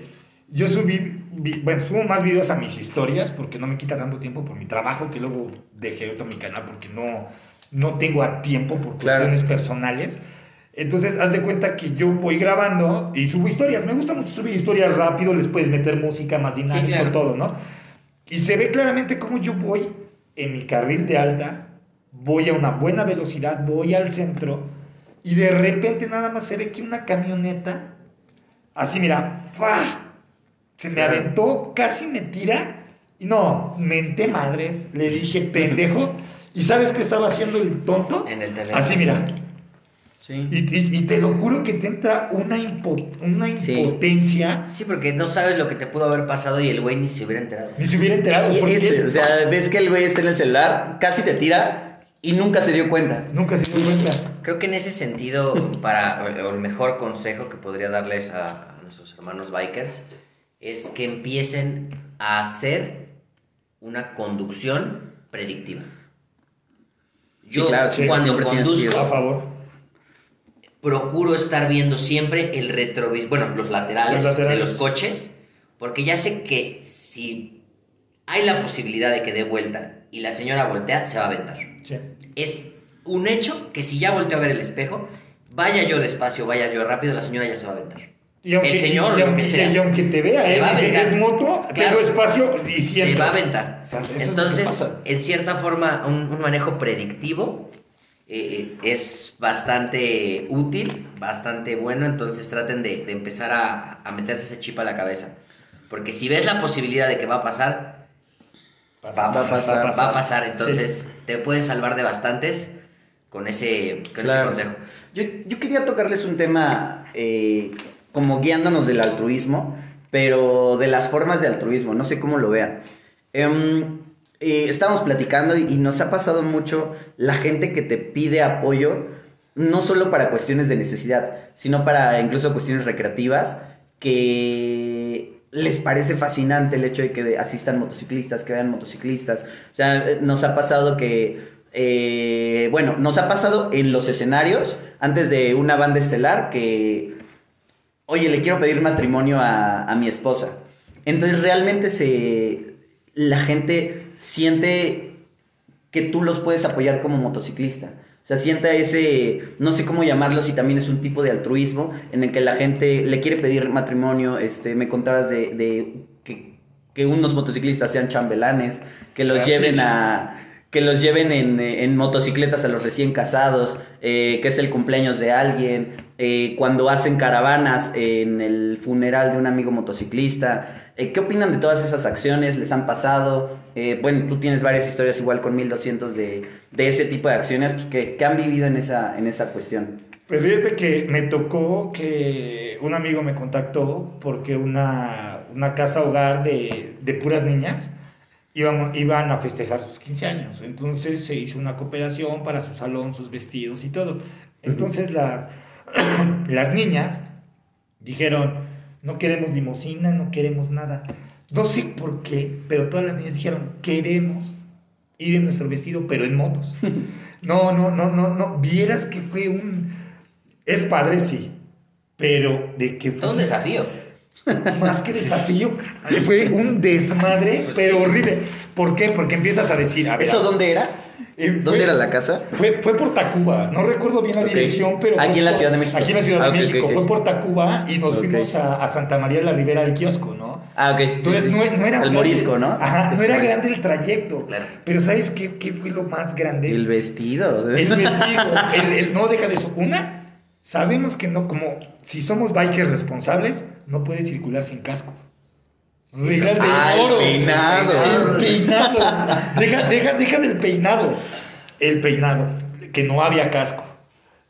yo subí, vi- bueno, subo más videos a mis historias porque no me quita tanto tiempo por mi trabajo, que luego dejé otro mi canal porque no, no tengo a tiempo por Claro. cuestiones personales. Entonces, haz de cuenta que yo voy grabando y subo historias. Me gusta mucho subir historias rápido, les puedes meter música más dinámico, claro. todo, ¿no? Y se ve claramente cómo yo voy en mi carril de alta, voy a una buena velocidad, voy al centro y de repente nada más se ve que una camioneta, así mira, ¡fa! Se me aventó, casi me tira y no, menté madres, le dije pendejo. ¿Y sabes qué estaba haciendo el tonto? En el teléfono. Así mira. Sí. Y, te lo juro que te entra una, impo- una impotencia. Sí, porque no sabes lo que te pudo haber pasado y el güey ni se hubiera enterado. Ni se hubiera enterado. Y porque ese, o sea, ves que el güey está en el celular, casi te tira y nunca se dio cuenta. Nunca se dio cuenta. Creo que en ese sentido, [laughs] para o el mejor consejo que podría darles a, a nuestros hermanos bikers es que empiecen a hacer una conducción predictiva. Yo claro, cuando conduzco A favor. Procuro estar viendo siempre el retrovisor, bueno, los laterales, Los laterales. de los coches, porque ya sé que si hay la posibilidad de que dé vuelta y la señora voltea, se va a aventar. Sí. Es un hecho que si ya volteo a ver el espejo, vaya yo despacio, vaya yo rápido, la señora ya se va a aventar. Y aunque, el señor, y lo aunque, que sea. y aunque te vea, se él va a dice, es moto, Claro. tengo espacio y siento. Se va a aventar. O sea, lo Entonces, en cierta forma, un, un manejo predictivo eh, es bastante útil, bastante bueno. Entonces, traten de, de empezar a, a meterse ese chip a la cabeza. Porque si ves la posibilidad de que va a pasar, Pasa, va a pasar. va Va a pasar. Entonces, te puedes salvar de bastantes con ese, con Claro. ese consejo. Yo, yo quería tocarles un tema eh, como guiándonos del altruismo, pero de las formas de altruismo, no sé cómo lo vean. Em, eh, estábamos platicando y, nos ha pasado mucho la gente que te pide apoyo, no solo para cuestiones de necesidad, sino para incluso cuestiones recreativas, que les parece fascinante el hecho de que asistan motociclistas, que vean motociclistas. O sea, eh, nos ha pasado que eh, bueno, nos ha pasado en los escenarios, antes de una banda estelar, que, oye, le quiero pedir matrimonio a, a mi esposa. Entonces realmente se, la gente siente que tú los puedes apoyar como motociclista. O sea, siente ese, no sé cómo llamarlo, si también es un tipo de altruismo en el que la gente le quiere pedir matrimonio. Este, me contabas de, de que, que unos motociclistas sean chambelanes, que los lleven a, que los lleven en, en motocicletas a los recién casados, eh, que es el cumpleaños de alguien, eh, cuando hacen caravanas en el funeral de un amigo motociclista. Eh, ¿Qué opinan de todas esas acciones? ¿Les han pasado? Eh, bueno, tú tienes varias historias igual con 1200 de, de ese tipo de acciones pues, que, que han vivido en esa, en esa cuestión. Pues fíjate que me tocó que un amigo me contactó porque una, una casa hogar de, de puras niñas iban, iban a festejar sus 15 años. Entonces se hizo una cooperación para su salón, sus vestidos y todo. Entonces las, [clears throat] las niñas dijeron, no queremos limosina, no queremos nada. No sé por qué, pero todas las niñas dijeron, queremos ir en nuestro vestido, pero en motos. [laughs] No, no, no, no, no. Vieras que fue un... Es padre, sí. Pero de que Fue un desafío. [laughs] Más que desafío, fue un [laughs] desmadre, Pues pero sí. horrible. ¿Por qué? Porque empiezas a decir, a ver, ¿Eso dónde era? Eh, ¿Dónde fue- era la casa? Fue, fue por Tacuba, no recuerdo bien la dirección, pero... Aquí en la Ciudad de México. Aquí en la Ciudad Ah, de ok, México, fue por Tacuba y nos fuimos a, a Santa María la Ribera del kiosco, ¿no? Ah, ok. Entonces sí. No, no era El morisco, ¿no? Ajá, no era morisco. grande el trayecto. Claro. Pero ¿sabes qué, qué fue lo más grande? El vestido. El [laughs] vestido, el, el- no deja de eso. Una, sabemos que no, como si somos bikers responsables, no puedes circular sin casco. Regla de Ah, el oro. peinado. El peinado. Deja, deja, deja del peinado. El peinado. Que no había casco.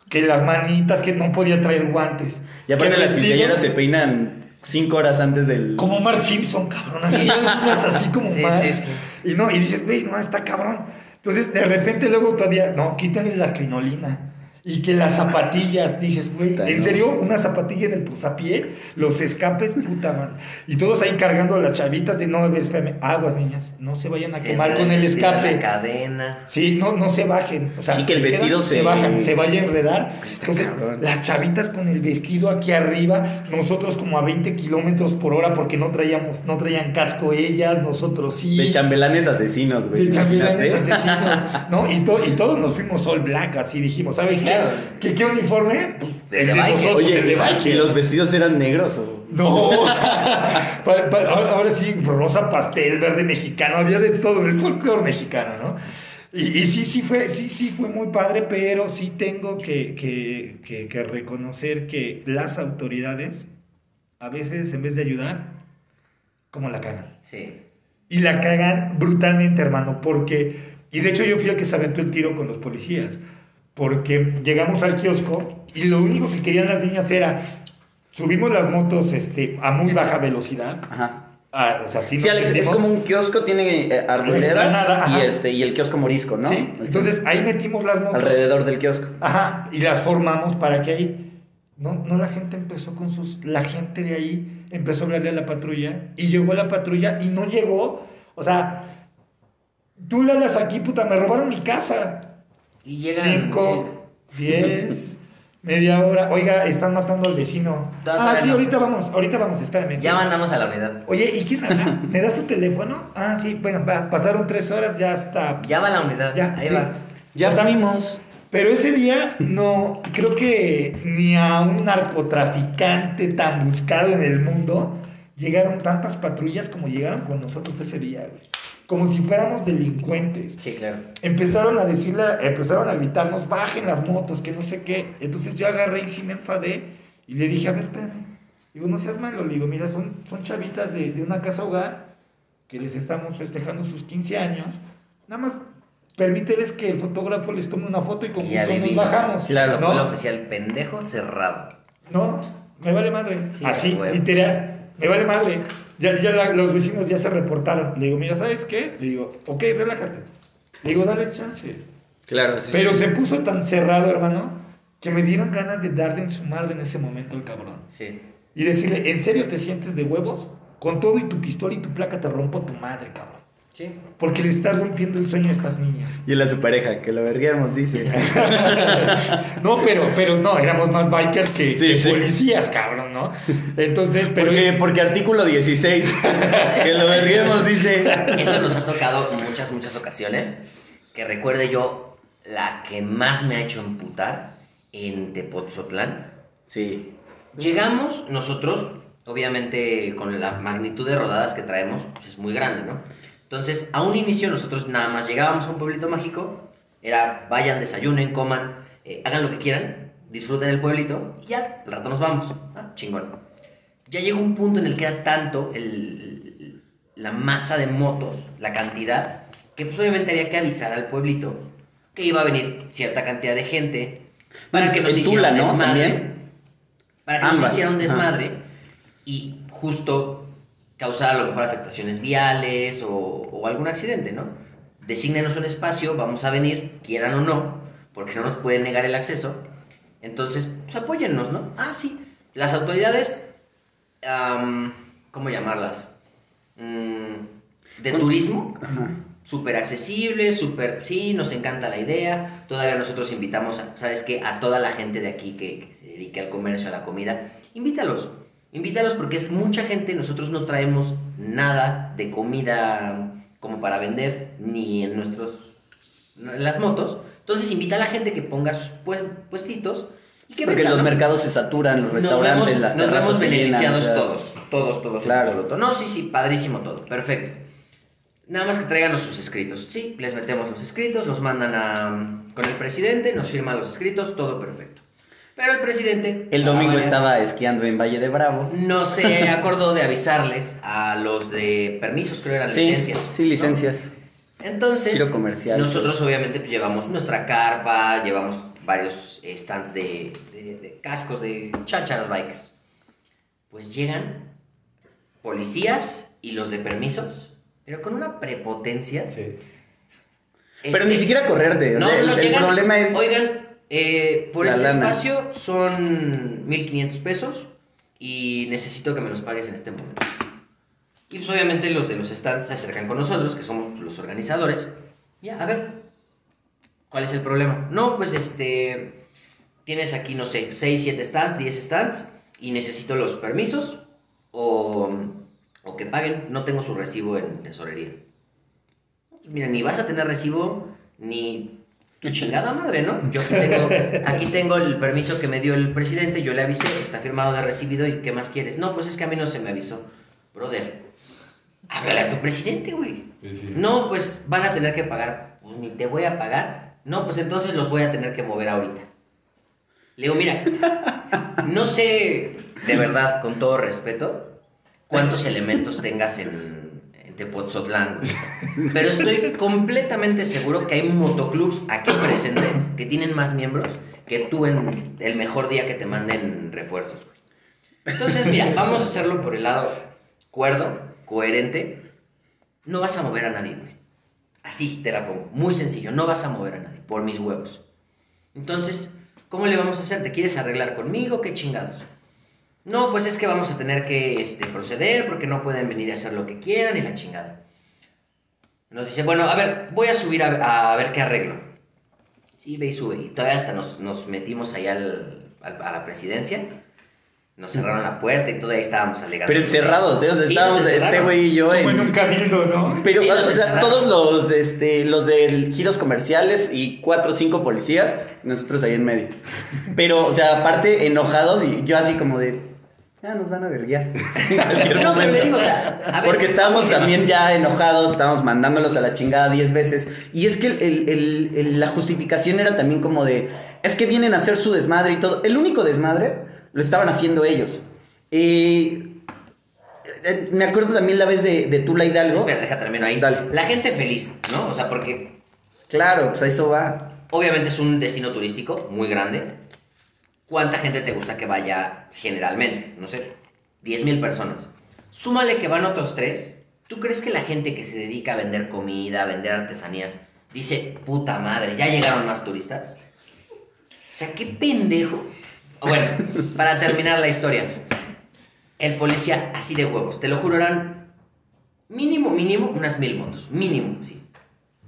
Que las manitas, que no podía traer guantes. Y aparte las quinceañeras se peinan cinco horas antes del... Como Mark Simpson, cabrón. Así, algunas así como Sí, más. sí, sí. Y no, y dices, güey, no, está cabrón. Entonces, de repente, luego todavía, no, quítale la crinolina. Y que las zapatillas, dices, güey, ¿en serio? Una zapatilla en el posapié, los escapes, puta madre. Y todos ahí cargando a las chavitas de, no, espérame, aguas, niñas, no se vayan a quemar con el escape. La cadena. Sí, no, no se bajen. O sea, Sí, que el se vestido quedan, se- se bajan, se vaya a enredar. Está Entonces, cabrón. las chavitas con el vestido aquí arriba, nosotros como a 20 kilómetros por hora porque no traíamos, no traían casco ellas, nosotros sí. De chambelanes asesinos, güey. De chambelanes asesinos, ¿no? Y, to- y todos nos fuimos all black, así dijimos, ¿sabes Sí, qué? Claro. ¿Qué, qué uniforme? Pues De el de nosotros, Oye, el de ¿y biker. los vestidos eran negros o...? No, [laughs] Pa- pa- ahora, ahora sí, rosa pastel, verde mexicano, había de todo, el folclore mexicano, ¿no? Y, y sí, sí fue, sí, sí fue muy padre, pero sí tengo que, que, que- que reconocer que las autoridades, a veces en vez de ayudar, como la cagan. Sí. Y la cagan brutalmente, hermano, porque... Y de hecho yo fui el que se aventó el tiro con los policías, porque llegamos al kiosco y lo único que querían las niñas era... Subimos las motos este, a muy baja velocidad. Ajá. Ah, o sea, sí, Sí, Alex, es como un kiosco, tiene eh, arboledas y, este, y el kiosco morisco, ¿no? Sí, entonces ahí metimos las motos. Alrededor del kiosco. Ajá, y las formamos para que ahí. No, no la gente empezó con sus. La gente de ahí empezó a hablarle a la patrulla y llegó la patrulla y no llegó. O sea, tú le hablas aquí, puta, me robaron mi casa. Y llegan. Cinco, diez, media hora. Oiga, están matando al vecino. No, ah, sí, no. ahorita vamos, ahorita vamos, espérame. sí. Ya sí. mandamos a la unidad. Oye, ¿y quién habla? ¿Me das tu teléfono? Ah, sí, bueno, va, pasaron tres horas, ya está. Ya va la unidad. Ya, Ahí sí. va. Ya fuimos. Pero ese día no, creo que ni a un narcotraficante tan buscado en el mundo llegaron tantas patrullas como llegaron con nosotros ese día, güey. Como si fuéramos delincuentes. Sí, claro. Empezaron a decirle, empezaron a gritarnos, bajen las motos, que no sé qué. Entonces yo agarré y sí me enfadé y le dije, a ver, espérame. Digo, no seas malo. Le digo, mira, son, son chavitas de, de una casa hogar que les estamos festejando sus 15 años. Nada más permíteles que el fotógrafo les tome una foto y con gusto nos bajamos. Claro. Tocó el ¿No? oficial pendejo cerrado. No, me vale madre. Sí, Así, literal, me vale madre. Ya, ya la- los vecinos ya se reportaron. Le digo, mira, ¿sabes qué? Le digo, ok, relájate. Le digo, dale chance. Claro, sí. Pero sí. se puso tan cerrado, hermano, que me dieron ganas de darle en su madre en ese momento al cabrón. Sí. Y decirle, ¿en serio te sientes de huevos? Con todo y tu pistola y tu placa te rompo tu madre, cabrón. Sí. Porque le estás rompiendo el sueño a estas niñas. Y él a su pareja, que lo verguemos, dice. [laughs] No, pero, pero no, éramos más bikers que, Sí, que sí. policías, cabrón, ¿no? Entonces, pero... porque, porque artículo 16, [laughs] que lo verguemos, dice. Eso nos ha tocado en muchas, muchas ocasiones. Que recuerde yo, la que más me ha hecho emputar en Tepotzotlán. Sí. Llegamos nosotros, obviamente con la magnitud de rodadas que traemos, pues, es muy grande, ¿no? Entonces, a un inicio nosotros nada más llegábamos a un pueblito mágico, era vayan, desayunen, coman, eh, hagan lo que quieran, disfruten el pueblito y ya, al rato nos vamos. Ah, chingón. Ya llegó un punto en el que era tanto el- la masa de motos, la cantidad, que pues obviamente había que avisar al pueblito que iba a venir cierta cantidad de gente para que nos En hiciera Tula, un ¿no? desmadre. También. Para que nos Ambas. hiciera un Ajá. desmadre y justo causar a lo mejor afectaciones viales o, o algún accidente, ¿no? Desígnenos un espacio, vamos a venir, quieran o no, porque no nos pueden negar el acceso. Entonces, pues apóyennos, ¿no? Ah, sí. Las autoridades, ¿cómo llamarlas? Mm, de turismo, súper accesible, súper, sí, nos encanta la idea. Todavía nosotros invitamos, a, ¿sabes qué? A toda la gente de aquí que, que se dedique al comercio, a la comida, invítalos. Invítalos porque es mucha gente, nosotros no traemos nada de comida como para vender, ni en nuestros, en las motos. Entonces invita a la gente que ponga sus pue- puestitos. Y que Porque los mercados se saturan, los Nos restaurantes, vemos, las nos terrazas vemos se llenan, beneficiados sea, todos, todos, todos Claro. No, sí, sí, padrísimo todo, perfecto. Nada más que traigan sus escritos. Sí, les metemos los escritos, los mandan a, con el presidente, nos firma los escritos, todo perfecto. Pero el presidente... El domingo manera, estaba esquiando en Valle de Bravo. No se [laughs] acordó de avisarles a los de permisos, creo eran Sí, licencias. sí, ¿no? licencias. Entonces, Giro comercial, nosotros pues. obviamente pues, llevamos nuestra carpa, llevamos varios stands de, de- de cascos de chácharas bikers. Pues llegan policías y los de permisos, pero con una prepotencia. Sí. Pero ni siquiera correrte. o No, sea, no, el, problema es. Oigan, eh, por La este lana. espacio son 1500 pesos y necesito que me los pagues en este momento. Y pues obviamente los de los stands se acercan con nosotros, que somos los organizadores. Ya, a ver, ¿cuál es el problema? No, pues este, tienes aquí, no sé, 6, 7 stands, 10 stands y necesito los permisos o, o que paguen, no tengo su recibo en tesorería. Pues mira, ni vas a tener recibo, ni Tu chingada madre, ¿no? Yo aquí tengo, aquí tengo el permiso que me dio el presidente, yo le avisé, está firmado de recibido y ¿qué más quieres? No, pues es que a mí no se me avisó. Brother, háblale a tu presidente, güey. Sí. No, pues van a tener que pagar. Pues ni te voy a pagar. No, pues entonces los voy a tener que mover ahorita. Le digo, mira, no sé, de verdad, con todo respeto, cuántos elementos tengas en, en Tepoztlán, güey. Pero estoy completamente seguro que hay motoclubs aquí presentes que tienen más miembros que tú en el mejor día que te manden refuerzos. Entonces, mira, vamos a hacerlo por el lado cuerdo, coherente. No vas a mover a nadie, güey. Así te la pongo. Muy sencillo. No vas a mover a nadie. Por mis huevos. Entonces, ¿cómo le vamos a hacer? ¿Te quieres arreglar conmigo? ¿Qué chingados? No, pues es que vamos a tener que este, proceder porque no pueden venir a hacer lo que quieran y la chingada. Nos dice, bueno, a ver, voy a subir a, a ver qué arreglo. Sí, ve y sube. Y todavía hasta nos, nos metimos allá al- al- a la presidencia. Nos cerraron la puerta y todo ahí estábamos alegando. Pero encerrados, ¿eh? O sea, Sí, estábamos este güey y yo Como en en... un cabildo, ¿no? Pero, Sí, o sea, todos los, este, los de giros comerciales y cuatro o cinco policías, nosotros ahí en medio. Pero, o sea, aparte, enojados y yo así como de, ya nos van a verguiar. [laughs] En cualquier No, pero momento. le digo, o sea, a ver, Porque estábamos ¿cómo también ya enojados, estábamos mandándolos a la chingada 10 veces. Y es que el- el- el- el- la justificación era también como de, es que vienen a hacer su desmadre y todo. El único desmadre lo estaban haciendo ellos. Y eh, me acuerdo también la vez de, de Tula Hidalgo. Espera, deja termino ahí. Dale. La gente feliz, ¿no? O sea, porque Claro, pues a eso va. obviamente es un destino turístico muy grande. ¿Cuánta gente te gusta que vaya generalmente? No sé, 10 mil personas. Súmale que van otros tres. ¿Tú crees que la gente que se dedica a vender comida, a vender artesanías, dice, puta madre, ya llegaron más turistas? O sea, qué pendejo. Bueno, para terminar la historia. El policía así de huevos, te lo juro, eran mínimo, mínimo unas mil motos. Mínimo, sí.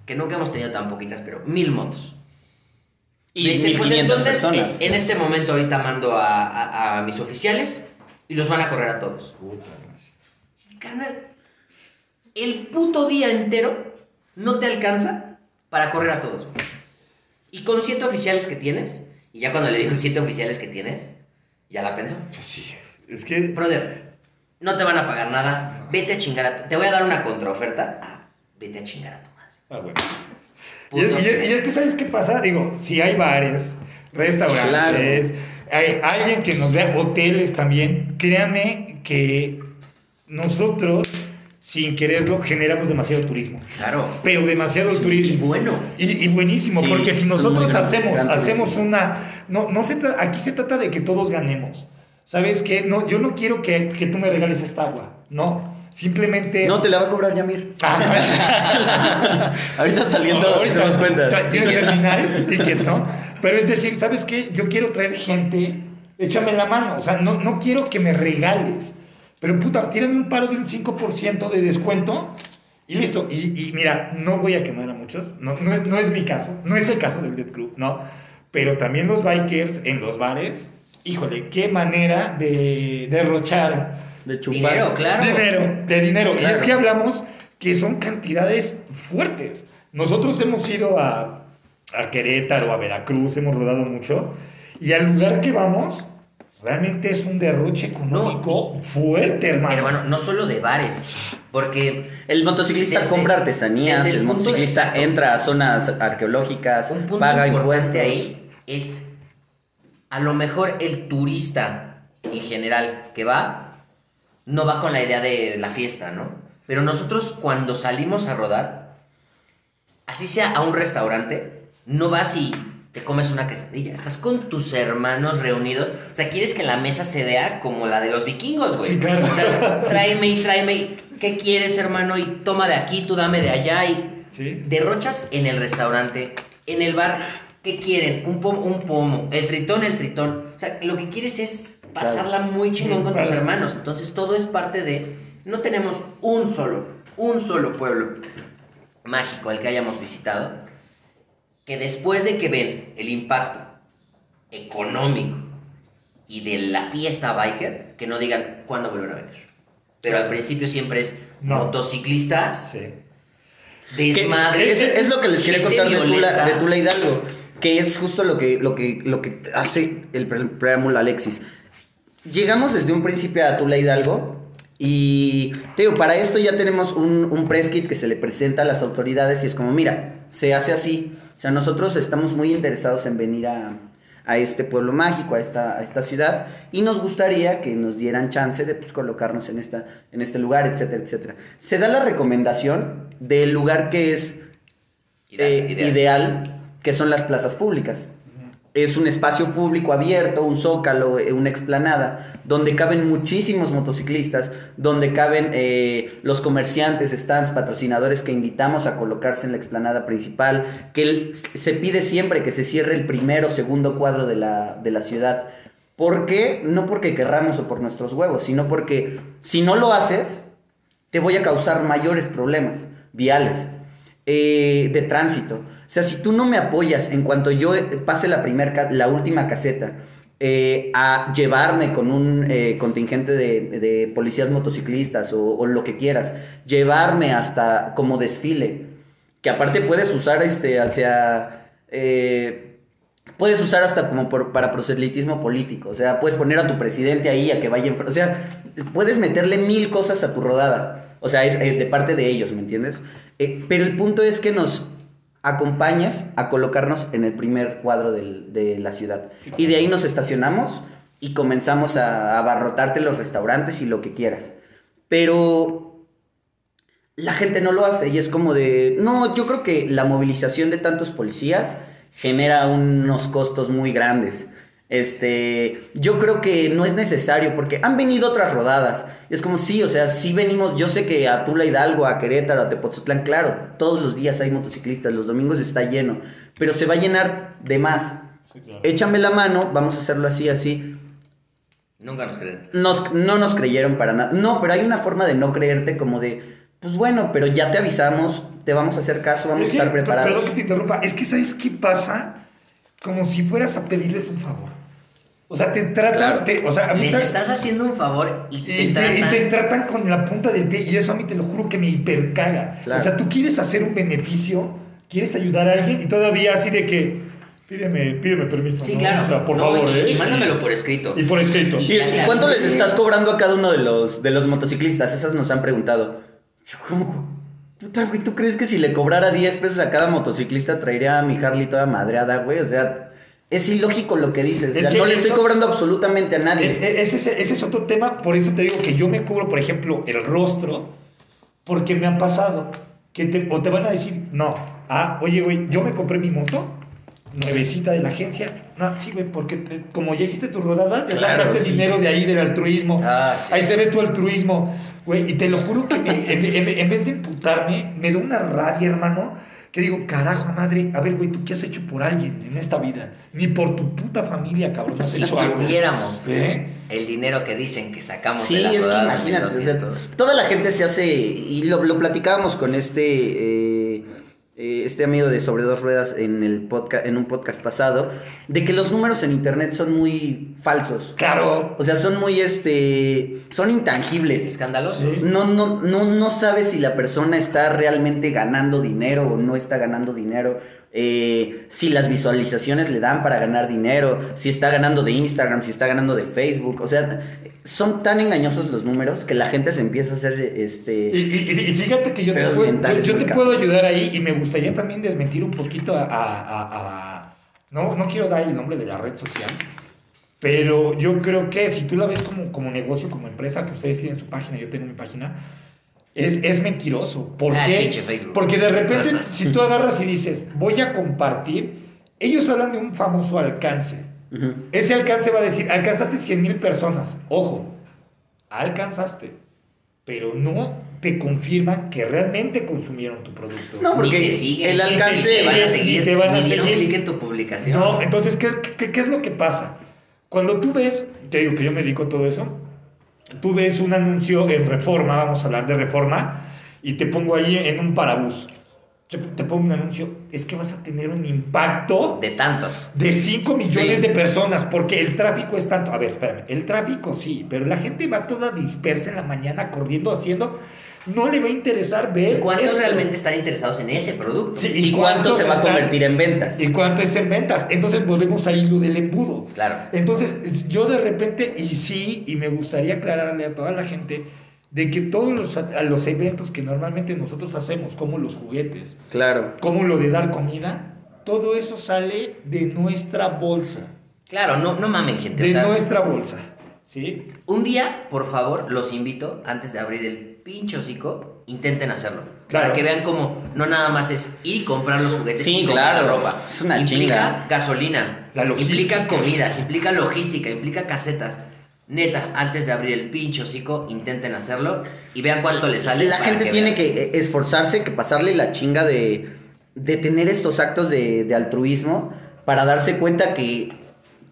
Que nunca hemos tenido tan poquitas, pero mil motos. Y Me dice, pues 1500 entonces, personas. En, este momento ahorita mando a, a- a mis oficiales y los van a correr a todos. Carnal, el puto día entero no te alcanza para correr a todos. Y con siete oficiales que tienes, y ya cuando le digo [laughs] siete oficiales que tienes, ya la pensó. Pues sí. Es que. Brother, no te van a pagar nada, vete a chingar a tu... Te voy a dar una contraoferta. Ah, vete a chingar a tu madre. Ah, bueno. Y, y- y es que, ¿sabes qué pasa? Digo, si hay bares, restaurantes, hay alguien que nos vea, hoteles también, créame que nosotros, sin quererlo, generamos demasiado turismo. Claro. Pero demasiado Sí, turismo. y bueno. Y, y buenísimo, Sí, porque si nosotros hacemos, gran hacemos turismo. una. No, no se aquí se trata de que todos ganemos. ¿Sabes qué? No, yo no quiero que, que tú me regales esta agua. No. Simplemente. es- No, te la va a cobrar Yamir. [laughs] Ah, Ahorita saliendo, Ahorita, hacemos cuentas. tra- Tienes que terminar el ticket, ¿no? Pero es decir, ¿sabes qué? Yo quiero traer gente, échame la mano. O sea, no, no quiero que me regales. Pero puta, tírame un paro de un 5% de descuento y listo. Y, y mira, no voy a quemar a muchos. No, no, es- no es mi caso. No es el caso del Dead Club, ¿no? Pero también los bikers en los bares, híjole, qué manera de derrochar De chupar. Dinero, claro. Dinero, de dinero. Y es que hablamos que son cantidades fuertes. Nosotros hemos ido a, a Querétaro, a Veracruz, hemos rodado mucho. Y al lugar que vamos, realmente es un derroche económico fuerte, hermano. Hermano, no solo de bares, porque El motociclista Desde- compra artesanías, el, el punto de- motociclista entra a zonas arqueológicas, un punto paga impuestos. ahí es, a lo mejor el turista en general que va, no va con la idea de la fiesta, ¿no? Pero nosotros cuando salimos a rodar, así sea a un restaurante, no vas y te comes una quesadilla, estás con tus hermanos reunidos, o sea, quieres que la mesa se vea como la de los vikingos, güey. Sí, claro. O sea, tráeme y tráeme, y, ¿qué quieres, hermano? Y toma de aquí, tú dame de allá y Sí. derrochas en el restaurante, en el bar, ¿qué quieren? Un pomo, un pomo, el tritón, el tritón. O sea, lo que quieres es pasarla muy chingón con tus hermanos. Entonces todo es parte de, no tenemos un solo, un solo pueblo mágico al que hayamos visitado, que después de que ven el impacto económico y de la fiesta biker, que no digan cuándo volver a venir. Pero al principio siempre es No. motociclistas Sí. Desmadre. Es, es lo que les quería contar de Tula, de Tula Hidalgo. Que es justo lo que, lo que, lo que hace el pre- preámbulo Alexis. Llegamos desde un principio a Tula Hidalgo. Y te digo, para esto ya tenemos un, un press kit que se le presenta a las autoridades y es como, mira, se hace así. O sea, nosotros estamos muy interesados en venir a, a este pueblo mágico, a esta, a esta ciudad, y nos gustaría que nos dieran chance de pues, colocarnos en, esta, en este lugar, etcétera, etcétera. Se da la recomendación del lugar que es Ideal, eh, ideal. ideal, que son las plazas públicas. Es un espacio público abierto, un zócalo, eh, una explanada, donde caben muchísimos motociclistas, donde caben eh, los comerciantes, stands, patrocinadores que invitamos a colocarse en la explanada principal, que se pide siempre que se cierre el primero o segundo cuadro de la, de la ciudad. ¿Por qué? No porque querramos o por nuestros huevos, sino porque si no lo haces, te voy a causar mayores problemas viales, eh, de tránsito. Sea, si tú no me apoyas en cuanto yo eh, pase la, primer la última caseta eh, a llevarme con un eh, contingente de, policías motociclistas o, lo que quieras, llevarme hasta como desfile, que aparte puedes usar este hacia... Puedes usar hasta como para proselitismo político. O sea, puedes poner a tu presidente ahí a que vaya en... O sea, puedes meterle mil cosas a tu rodada. O sea, es de parte de ellos, ¿me entiendes? Pero el punto es que nos acompañes a colocarnos en el primer cuadro de la ciudad. Y de ahí nos estacionamos y comenzamos a abarrotarte los restaurantes y lo que quieras. Pero la gente no lo hace y es como de, no, yo creo que la movilización de tantos policías genera unos costos muy grandes. Este, yo creo que no es necesario porque han venido otras rodadas. Es como sí, o sea, sí venimos, yo sé que a Tula Hidalgo, a Querétaro, a Tepoztlán, claro, todos los días hay motociclistas, los domingos está lleno, pero se va a llenar de más. Échame la mano, vamos a hacerlo así, así. Nunca nos creen. Nos- no nos creyeron para nada. No, pero hay una forma de no creerte como de, pues bueno, pero ya te avisamos, te vamos a hacer caso, vamos Es a que, estar preparados. Perdón que te interrumpa. Es que, ¿sabes qué pasa? Como si fueras a pedirles un favor. O sea, te tratan. Claro. te- o sea, a mí Les estás haciendo un favor y te Y te, y tratan. te tratan con la punta del pie y eso a mí te lo juro que me hipercaga. Claro. O sea, tú quieres hacer un beneficio, quieres ayudar a alguien y todavía así de que pídeme, pídeme permiso. Sí, ¿no? claro. O sea, por No, favor, y, ¿eh? y mándamelo por escrito. Y por escrito. ¿Y, y cuánto les estás cobrando a cada uno de los, de los motociclistas? Esas nos han preguntado. Yo, ¿Cómo? Puta, güey, ¿tú crees que si le cobrara 10 pesos a cada motociclista traería a mi Harley toda madreada, güey? O sea, es ilógico lo que dices. O Es sea, que no le estoy eso- cobrando absolutamente a nadie. E- e- Ese, es- ese es otro tema, por eso te digo que yo me cubro, por ejemplo, el rostro, porque me ha pasado que te, o te van a decir, no, ah, oye, güey, yo me compré mi moto, nuevecita de la agencia, no, sí, güey, porque te- como ya hiciste tus rodadas, ya Claro, sacaste sí. dinero de ahí del altruismo, Ah, sí. ahí se ve tu altruismo, güey, y te lo juro que me- en, en- en vez de imputarme, me da una rabia, hermano, que digo, carajo, madre, a ver, güey, ¿tú qué has hecho por alguien en esta vida? Ni por tu puta familia, cabrón, has Si hecho algo. tuviéramos ¿Eh? el dinero que dicen que sacamos Sí, de las es que imagínate, o sea, 1200. toda la gente se hace, y lo, lo platicábamos con este, eh, eh, este amigo de Sobre Dos Ruedas en, el podcast, en un podcast pasado, de que los números en internet son muy falsos. Claro. O sea, son muy, este, son intangibles. escandaloso. Sí. No, no, no, no sabes si la persona está realmente ganando dinero o no está ganando dinero. Eh, si las visualizaciones le dan para ganar dinero, si está ganando de Instagram, si está ganando de Facebook. O sea, son tan engañosos los números que la gente se empieza a hacer Y, este. y- y fíjate que yo te, puedo, yo- yo te puedo ayudar ahí y me gustaría también desmentir un poquito a... a- a- a- no, no quiero dar el nombre de la red social, pero yo creo que si tú la ves como, como negocio, como empresa, que ustedes tienen su página, yo tengo mi página, es, es mentiroso. ¿Por Ah, qué? Porque de repente, si tú agarras y dices, voy a compartir, ellos hablan de un famoso alcance. Ese alcance va a decir, alcanzaste 100 mil personas. Ojo, alcanzaste, pero no te confirman que realmente consumieron tu producto. No, porque te siguen, el te alcance- siguen, van a seguir, te van a seguir. clic en tu publicación. No, entonces, ¿qué, qué, qué es lo que pasa? Cuando tú ves, te digo que yo me dedico a todo eso, tú ves un anuncio en Reforma, vamos a hablar de Reforma, y te pongo ahí en un parabús. te, te pongo un anuncio, es que vas a tener un impacto De tantos. de 5 millones Sí. de personas, porque el tráfico es tanto. A ver, espérame, el tráfico sí, pero la gente va toda dispersa en la mañana corriendo, haciendo. No le va a interesar ¿Y ver. cuántos esto. realmente están interesados en ese producto? Sí, ¿Y cuánto se va a convertir en ventas? ¿Y cuánto es en ventas? Entonces volvemos ahí lo del embudo. Claro. Entonces, es- yo de repente, y sí, y me gustaría aclararle a toda la gente de que todos los, a los eventos que normalmente nosotros hacemos, como los juguetes, Claro. como lo de dar comida, todo eso sale de nuestra bolsa. Claro, no, no mamen, gente. De o sea, nuestra bolsa. ¿Sí? Un día, por favor, los invito, antes de abrir el pinche hocico, intenten hacerlo. Claro. Para que vean cómo no nada más es ir y comprar los juguetes Sí, y comprar claro. la ropa. Es una implica chinga. gasolina, La implica comidas, implica logística, implica casetas. Neta, antes de abrir el pinche hocico, intenten hacerlo y vean cuánto les sale. La gente que tiene vean. que eh, esforzarse, que pasarle la chinga de, de tener estos actos de, de altruismo para darse cuenta que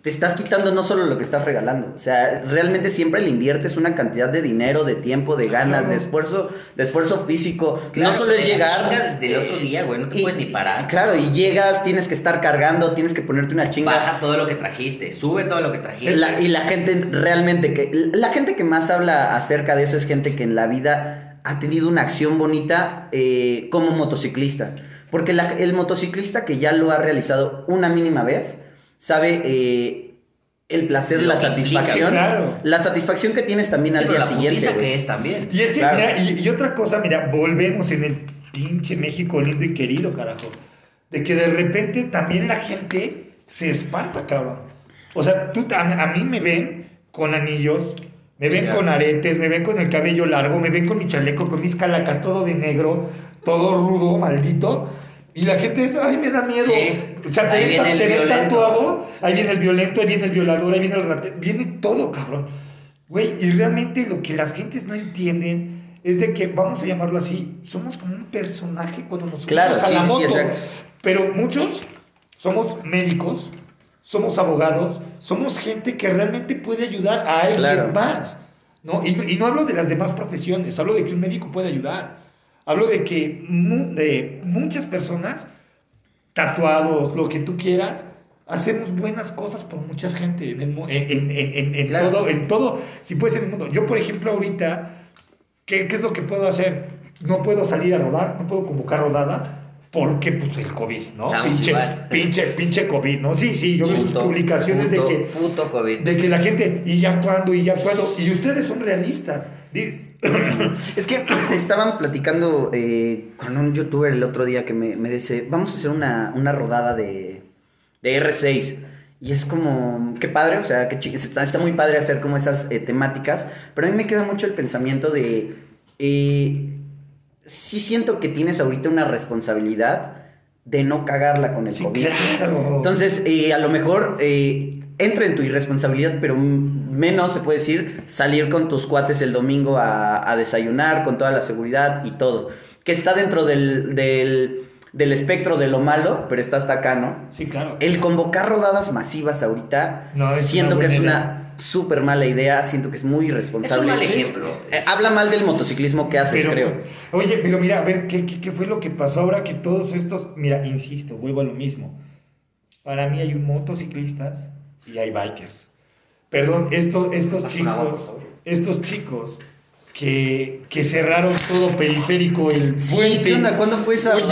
te estás quitando no solo lo que estás regalando. O sea, realmente siempre le inviertes una cantidad de dinero, de tiempo, de ganas, Claro. de esfuerzo, de esfuerzo físico. Claro, no solo es llegar. del otro día, güey, no te y- puedes ni parar. Claro, y llegas, tienes que estar cargando, tienes que ponerte una chinga. Baja todo lo que trajiste, sube todo lo que trajiste. La- y la gente realmente que la gente que más habla acerca de eso es gente que en la vida ha tenido una acción bonita eh, como motociclista porque la- el motociclista que ya lo ha realizado una mínima vez sabe eh, el placer, Lo la que implica, satisfacción, claro. la satisfacción que tienes también Sí, al día la siguiente. que es también. Y es que, Claro. mira, y, y otra cosa, mira, volvemos en el pinche México lindo y querido, carajo. De que de repente también la gente se espanta, cabrón. O sea, tú, a, a mí me ven con anillos, me ven con aretes, me ven con el cabello largo, me ven con mi chaleco, con mis calacas, todo de negro, todo rudo, maldito. Y la gente dice, ay, me da miedo. Sí. O sea, te ven, te ven tatuado, ahí viene el violento, ahí viene el violador, ahí viene el rate, viene todo, cabrón. Güey, y realmente lo que las gentes no entienden es de que, vamos a llamarlo así, somos como un personaje cuando nos Claro, a sí, la sí, sí, moto. exacto. Pero muchos somos médicos, somos abogados, somos gente que realmente puede ayudar a alguien Claro. más. ¿no? Y, y no hablo de las demás profesiones, hablo de que un médico puede ayudar. Hablo de que mu- de muchas personas, tatuados, lo que tú quieras, hacemos buenas cosas por mucha gente en, el en, en- en- en- en Claro. todo, en todo, si puede ser en el mundo. Yo, por ejemplo, ahorita, ¿qué, ¿qué es lo que puedo hacer? No puedo salir a rodar, no puedo convocar rodadas. Porque, pues, el COVID, ¿no? Estamos Pinche, igual. pinche, pinche COVID, ¿no? Sí, sí, yo veo sus Puto, publicaciones puto, de que Puto COVID. de que la gente, ¿y ya cuándo? ¿Y ya cuándo? Y ustedes son realistas. Es que [clears throat] estaban platicando eh, con un youtuber el otro día que me, me dice, vamos a hacer una, una rodada de, de R6. Y es como, qué padre, o sea, que está, está muy padre hacer como esas eh, temáticas, pero a mí me queda mucho el pensamiento de, eh, sí siento que tienes ahorita una responsabilidad de no cagarla con el Sí, COVID. claro. Entonces, eh, a lo mejor eh, entra en tu irresponsabilidad, pero menos se puede decir salir con tus cuates el domingo a, a desayunar con toda la seguridad y todo. Que está dentro del, del, del espectro de lo malo, pero está hasta acá, ¿no? sí, claro. El convocar rodadas masivas ahorita, No, siento que es una súper mala idea, siento que es muy irresponsable. Es un mal Sí. ejemplo. Eh, habla mal del motociclismo que haces, Pero, creo. Oye, pero mira, a ver, ¿qué, qué, qué fue lo que pasó ahora que todos estos... Mira, insisto, vuelvo a lo mismo. Para mí hay un motociclistas y hay bikers. Perdón, estos, estos chicos, estos chicos que, que cerraron todo periférico, el Sí, puente. ¿qué onda? ¿Cuándo fue esa Oye.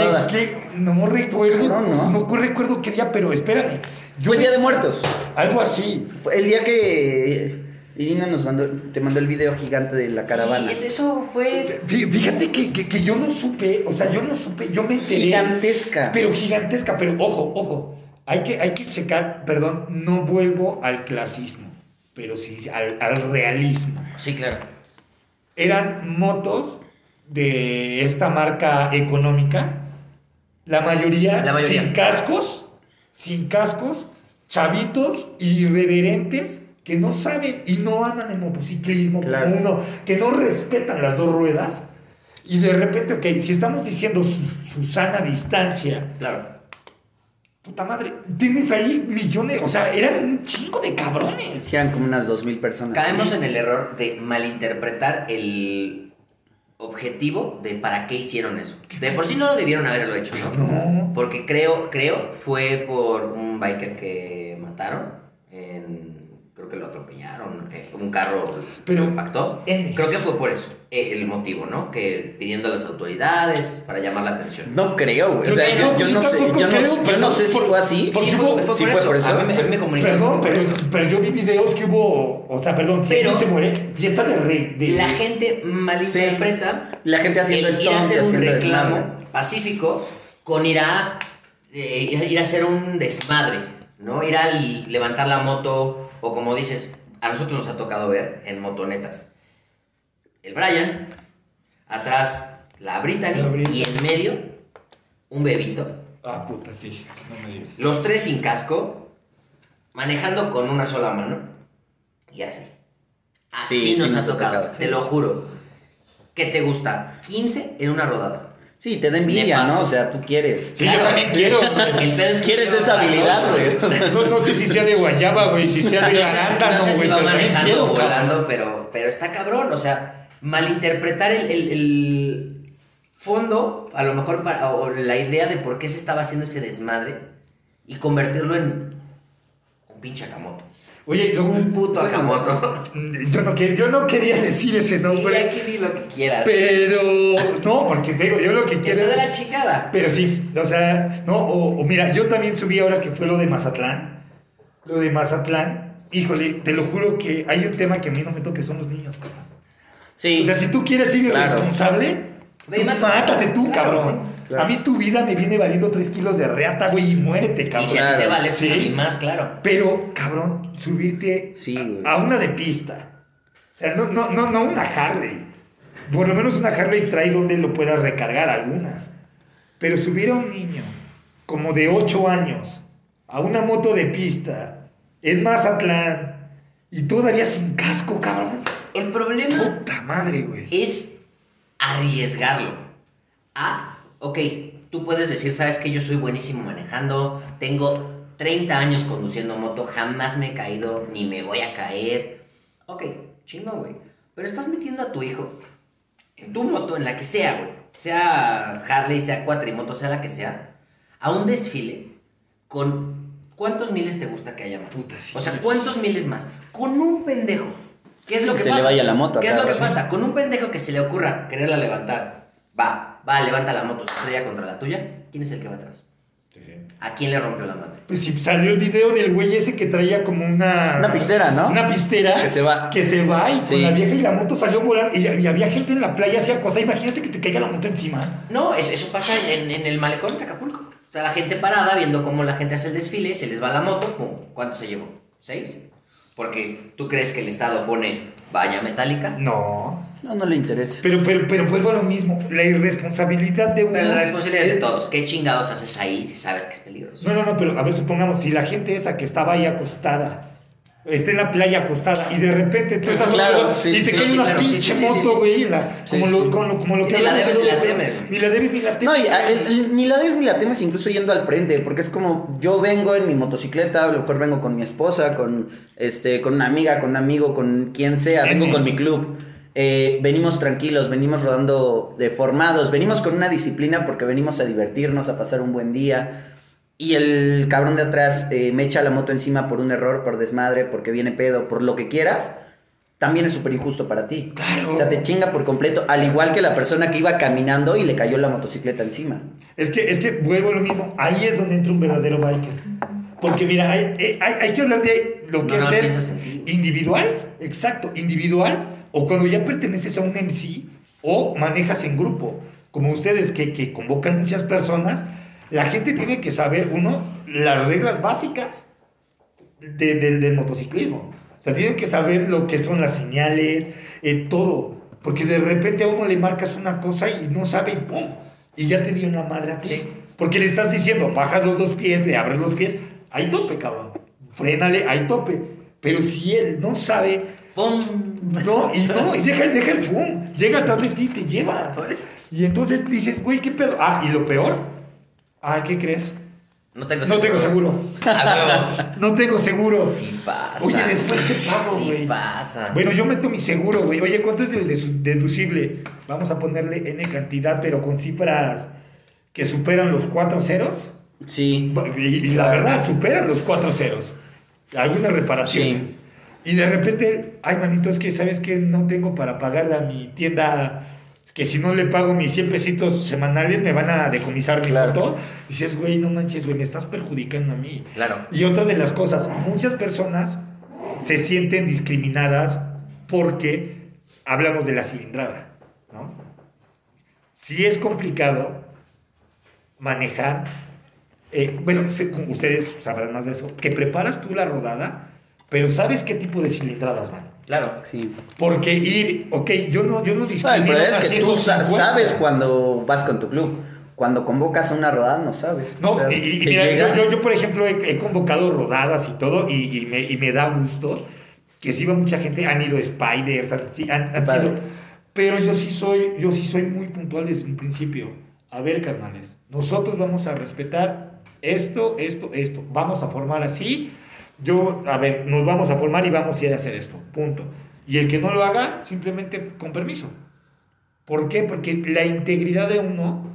No recuerdo, cabrón, no, ¿no? recuerdo qué día, pero espérame. Yo Fue el Día de Muertos. Algo así. Fue el día que Irina nos mandó, te mandó el video gigante de la caravana. Sí, eso, eso fue. Fí- Fíjate que, que, que yo no supe, o sea, yo no supe, yo me enteré. Gigantesca. Pero gigantesca, pero ojo, ojo. Hay que, hay que checar, perdón, no vuelvo al clasismo, pero sí al, al realismo. Sí, claro. Eran motos de esta marca económica, la mayoría, La mayoría. sin cascos, sin cascos, chavitos irreverentes que no saben y no aman el motociclismo Claro. como uno, que no respetan las dos ruedas. Y de repente, ok, si estamos diciendo su, su sana distancia, Claro. puta madre, tienes ahí millones, o sea, eran un chingo de cabrones. Sí, eran como unas dos mil personas. Caemos en el error de malinterpretar el objetivo de para qué hicieron eso. De por sí no debieron haberlo hecho. No. Porque creo, creo, fue por un biker que mataron. En, creo que lo atropellaron. eh, un carro Pero- lo impactó. N. Creo que fue por eso eh, el motivo, ¿no? Que pidiendo a las autoridades para llamar la atención. No creo, güey. O sea, Yo yo, yo no sé, yo no, creo, yo pero no sé si por- fue así. por- Sí, fue, hubo- fue sí por fue eso. por eso. A mí, me- a mí me comunicaron Perdón, pero, pero yo vi videos que hubo. O sea, perdón, si Pero- se muere, fiesta de rey. De, La gente malinterpreta La gente haciendo hacer un reclamo desmadre. pacífico con ir a, eh, ir a hacer un desmadre, ¿no? Ir a levantar la moto o como dices, a nosotros nos ha tocado ver en motonetas. El Brian, atrás la Brittany La Brittany. y en medio un bebito. Ah, puta, sí. No me digas. Los tres sin casco, manejando con una sola mano y así. Así Sí, sí nos, ha tocado. te lo juro. ¿Qué te gusta? 15 en una rodada. Sí, te da envidia, Nefasto. ¿no? O sea, tú quieres. Sí, yo también quiero, güey. [laughs] El pedo es que Quieres quiero esa habilidad, güey. No, no sé si sea de guayaba, güey, si sea No de sé, arándano, no sé si va manejando o volando, pero, pero está cabrón. O sea, malinterpretar el, el- el fondo, a lo mejor, para, o la idea de por qué se estaba haciendo ese desmadre y convertirlo en un pinche Akamoto. Oye, luego Un puto Akamoto. [laughs] Yo no, quer- yo no quería decir ese Sí, nombre, aquí di lo que quieras. pero no, porque te digo, yo lo que quiero Está de la chingada. Pero sí, o sea, no, o, o mira, yo también subí ahora que fue lo de Mazatlán. Lo de Mazatlán, híjole, te lo juro que hay un tema que a mí no me toca, que son los niños, cabrón. Sí. O sea, si tú quieres ser Claro. irresponsable, Ve, tú mátate. mátate tú, Claro, cabrón. Claro. A mí tu vida me viene valiendo 3 kilos de reata, güey, y muérete, Y cabrón. si a ti te vale, pues Sí. a mí más, claro. Pero, cabrón, subirte Sí, a- a, una de pista. O sea, no, no, no, no una Harley. Por lo menos una Harley trae donde lo puedas recargar algunas. Pero subir a un niño como de 8 años a una moto de pista en Mazatlán y todavía sin casco, cabrón. El problema Puta madre, güey. es arriesgarlo. Ah, ok, tú puedes decir, sabes que yo soy buenísimo manejando, tengo 30 años conduciendo moto, jamás me he caído, ni me voy a caer. Ok, chingón, güey. Pero estás metiendo a tu hijo en tu moto, en la que sea, güey. Sea Harley, sea cuatrimoto, sea la que sea, a un desfile con... ¿Cuántos miles te gusta que haya más? Puta, sí. o sea, ¿cuántos miles más? Con un pendejo. ¿Qué es lo que Se le vaya la moto ¿Qué es lo que pasa? Con un pendejo que se le ocurra quererla levantar. Va, va, levanta la moto, se estrella contra la tuya. ¿Quién es el que va atrás? ¿A quién le rompió la madre? Pues sí, salió el video del güey ese que traía como una... Una pistera, ¿no? Una pistera. Que se va. Que se va y Sí. con la vieja y la moto salió volando. Y, y había gente en la playa así acostada. Imagínate que te caiga la moto encima. No, eso, eso pasa en, en el malecón de Acapulco. Está la gente parada viendo cómo la gente hace el desfile, se les va la moto, pum, ¿cuánto se llevó? ¿Seis? Porque tú crees que el Estado pone valla metálica. No. No, no le interesa. Pero, pero, pero vuelvo a lo mismo. La irresponsabilidad de uno. Pero la responsabilidad es de todos. ¿Qué chingados haces ahí si sabes que es peligroso? No, no, no, pero a ver, supongamos, si la gente esa que estaba ahí acostada, está en la playa acostada, y de repente tú estás Claro, sí, y te sí, cae sí, una claro, pinche sí, sí, sí, moto, güey, como, sí. Lo, como, lo- como lo Sí, que ni la debes ni la temes. Ni la debes ni la temes. No, y a- el- el- ni la des ni la temes incluso yendo al frente, porque es como yo vengo en mi motocicleta, a lo mejor vengo con mi esposa, con este, con una amiga, con un amigo, con quien sea, vengo N. con mi club. Eh, venimos tranquilos, venimos rodando de formados, venimos con una disciplina porque venimos a divertirnos, a pasar un buen día. Y el cabrón de atrás eh, me echa la moto encima por un error, por desmadre, porque viene pedo, por lo que quieras. También es súper injusto para ti. Claro. O sea, te chinga por completo, al igual que la persona que iba caminando y le cayó la motocicleta encima. Es que, es que vuelvo a lo mismo. Ahí es donde entra un verdadero biker. Porque mira, hay, eh, hay, hay que hablar de lo que No, es no ser individual. Exacto, individual. O cuando ya perteneces a un MC o manejas en grupo. Como ustedes que, que convocan muchas personas, la gente tiene que saber, uno, las reglas básicas de- del- del motociclismo. O sea, tienen que saber lo que son las señales, eh, todo. Porque de repente a uno le marcas una cosa y no sabe y ¡pum! Y ya te dio una madre a ti. Sí. Porque le estás diciendo, bajas los dos pies, le abres los pies, hay tope, cabrón. Frénale, hay tope. Pero si él no sabe, ¡Pum! no, y no, y deja, deja el fum, llega atrás de ti y te lleva. Y entonces dices, güey, ¿qué pedo? Ah, y lo peor, ah, ¿qué crees? No tengo No tengo seguro. No tengo seguro. Sí pasa. Oye, después qué pago, Sí güey. pasa. Bueno, yo meto mi seguro, güey. Oye, ¿cuánto es el deducible? Vamos a ponerle N cantidad, pero con cifras que superan los cuatro ceros. Sí. Y, y la verdad, superan los cuatro ceros. Algunas reparaciones. Y de repente, ay, manito, es que sabes que no tengo para pagarle a mi tienda. Que si no le pago mis 100 pesitos semanales, me van a decomisar mi Claro. moto. Y dices, güey, no manches, güey, me estás perjudicando a mí. Claro. Y otra de las cosas, muchas personas se sienten discriminadas porque hablamos de la cilindrada, ¿no? Si es complicado manejar, eh, bueno, ustedes sabrán más de eso, que preparas tú la rodada, pero sabes qué tipo de cilindradas van. Claro. Sí. Porque ir, ok, yo no, yo no No, discrimino problema una es que tú sa- 150. sabes cuando vas con tu club. Cuando convocas a una rodada, no sabes. No, O sea, y, y mira, yo, yo, yo, por ejemplo, he, he convocado rodadas y todo, y, y me, y me da gusto que sí va mucha gente, han ido Spiders, han, han- han sido. Pero yo sí soy, yo sí soy muy puntual desde un principio. A ver, carnales, nosotros vamos a respetar esto, esto, esto. Vamos a formar así. Yo, a ver, nos vamos a formar y vamos a ir a hacer esto. Punto. Y el que no lo haga, simplemente con permiso. ¿Por qué? Porque la integridad de uno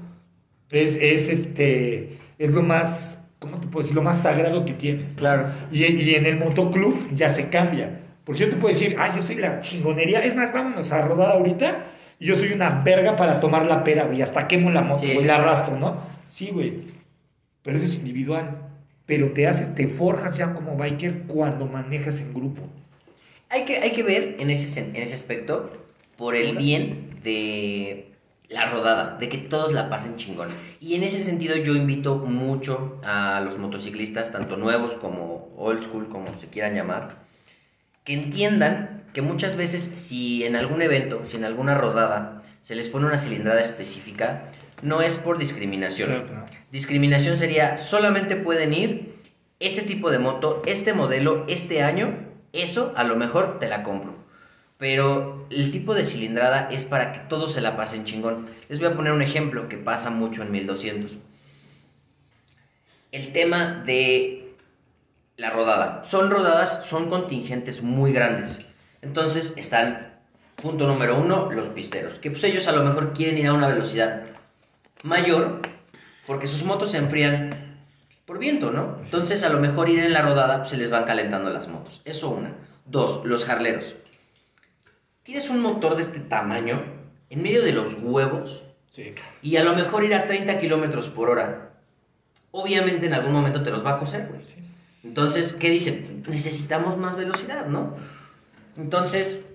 es, es, este, es lo más, ¿cómo te puedo decir? Lo más sagrado que tienes. Claro. Y, y en el motoclub ya se cambia. Porque yo te puedo decir, ah, yo soy la chingonería. Es más, vámonos a rodar ahorita. Y yo soy una verga para tomar la pera, güey. Hasta quemo la moto, Sí, güey, sí. la arrastro, ¿no? Sí, güey. Pero eso es individual. Pero te haces, te forjas ya como biker cuando manejas en grupo. Hay que, hay que ver en ese, en ese aspecto por el bien de la rodada, de que todos la pasen chingón. Y en ese sentido yo invito mucho a los motociclistas, tanto nuevos como old school, como se quieran llamar, que entiendan que muchas veces si en algún evento, si en alguna rodada se les pone una cilindrada específica, no es por discriminación. Claro. Discriminación sería solamente pueden ir este tipo de moto, este modelo, este año, eso a lo mejor te la compro. Pero el tipo de cilindrada es para que todos se la pasen chingón. Les voy a poner un ejemplo que pasa mucho en 1200. El tema de la rodada. Son rodadas, son contingentes muy grandes. Entonces están, punto número uno, los pisteros. Que pues ellos a lo mejor quieren ir a una velocidad mayor porque sus motos se enfrían por viento, ¿no? Entonces a lo mejor ir en la rodada pues, se les van calentando las motos. Eso una. Dos, los jarleros. Tienes un motor de este tamaño en medio de los huevos Sí. y a lo mejor ir a 30 kilómetros por hora. Obviamente en algún momento te los va a coser, güey. Entonces, ¿qué dicen? Necesitamos más velocidad, ¿no? Entonces,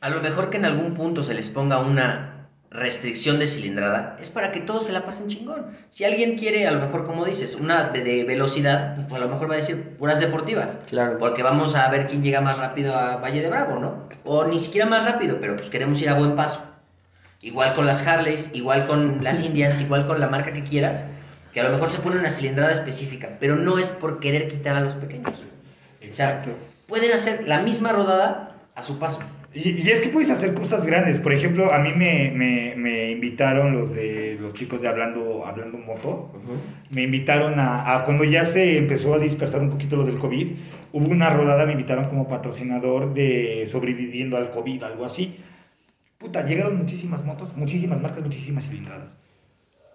a lo mejor que en algún punto se les ponga una restricción de cilindrada, es para que todos se la pasen chingón. Si alguien quiere, a lo mejor, como dices, una de, de velocidad, pues a lo mejor va a decir puras deportivas. Claro. Porque vamos a ver quién llega más rápido a Valle de Bravo, ¿no? O ni siquiera más rápido, pero pues queremos ir a buen paso. Igual con las Harleys, igual con las Indians, igual con la marca que quieras, que a lo mejor se pone una cilindrada específica, pero no es por querer quitar a los pequeños. O sea, Exacto. pueden hacer la misma rodada a su paso. Y, y es que puedes hacer cosas grandes. Por ejemplo, a mí me, me- me invitaron los de los chicos de Hablando, Hablando Moto. Me invitaron a, a cuando ya se empezó a dispersar un poquito lo del COVID. Hubo una rodada, me invitaron como patrocinador de sobreviviendo al COVID, algo así. Puta, llegaron muchísimas motos, muchísimas marcas, muchísimas cilindradas.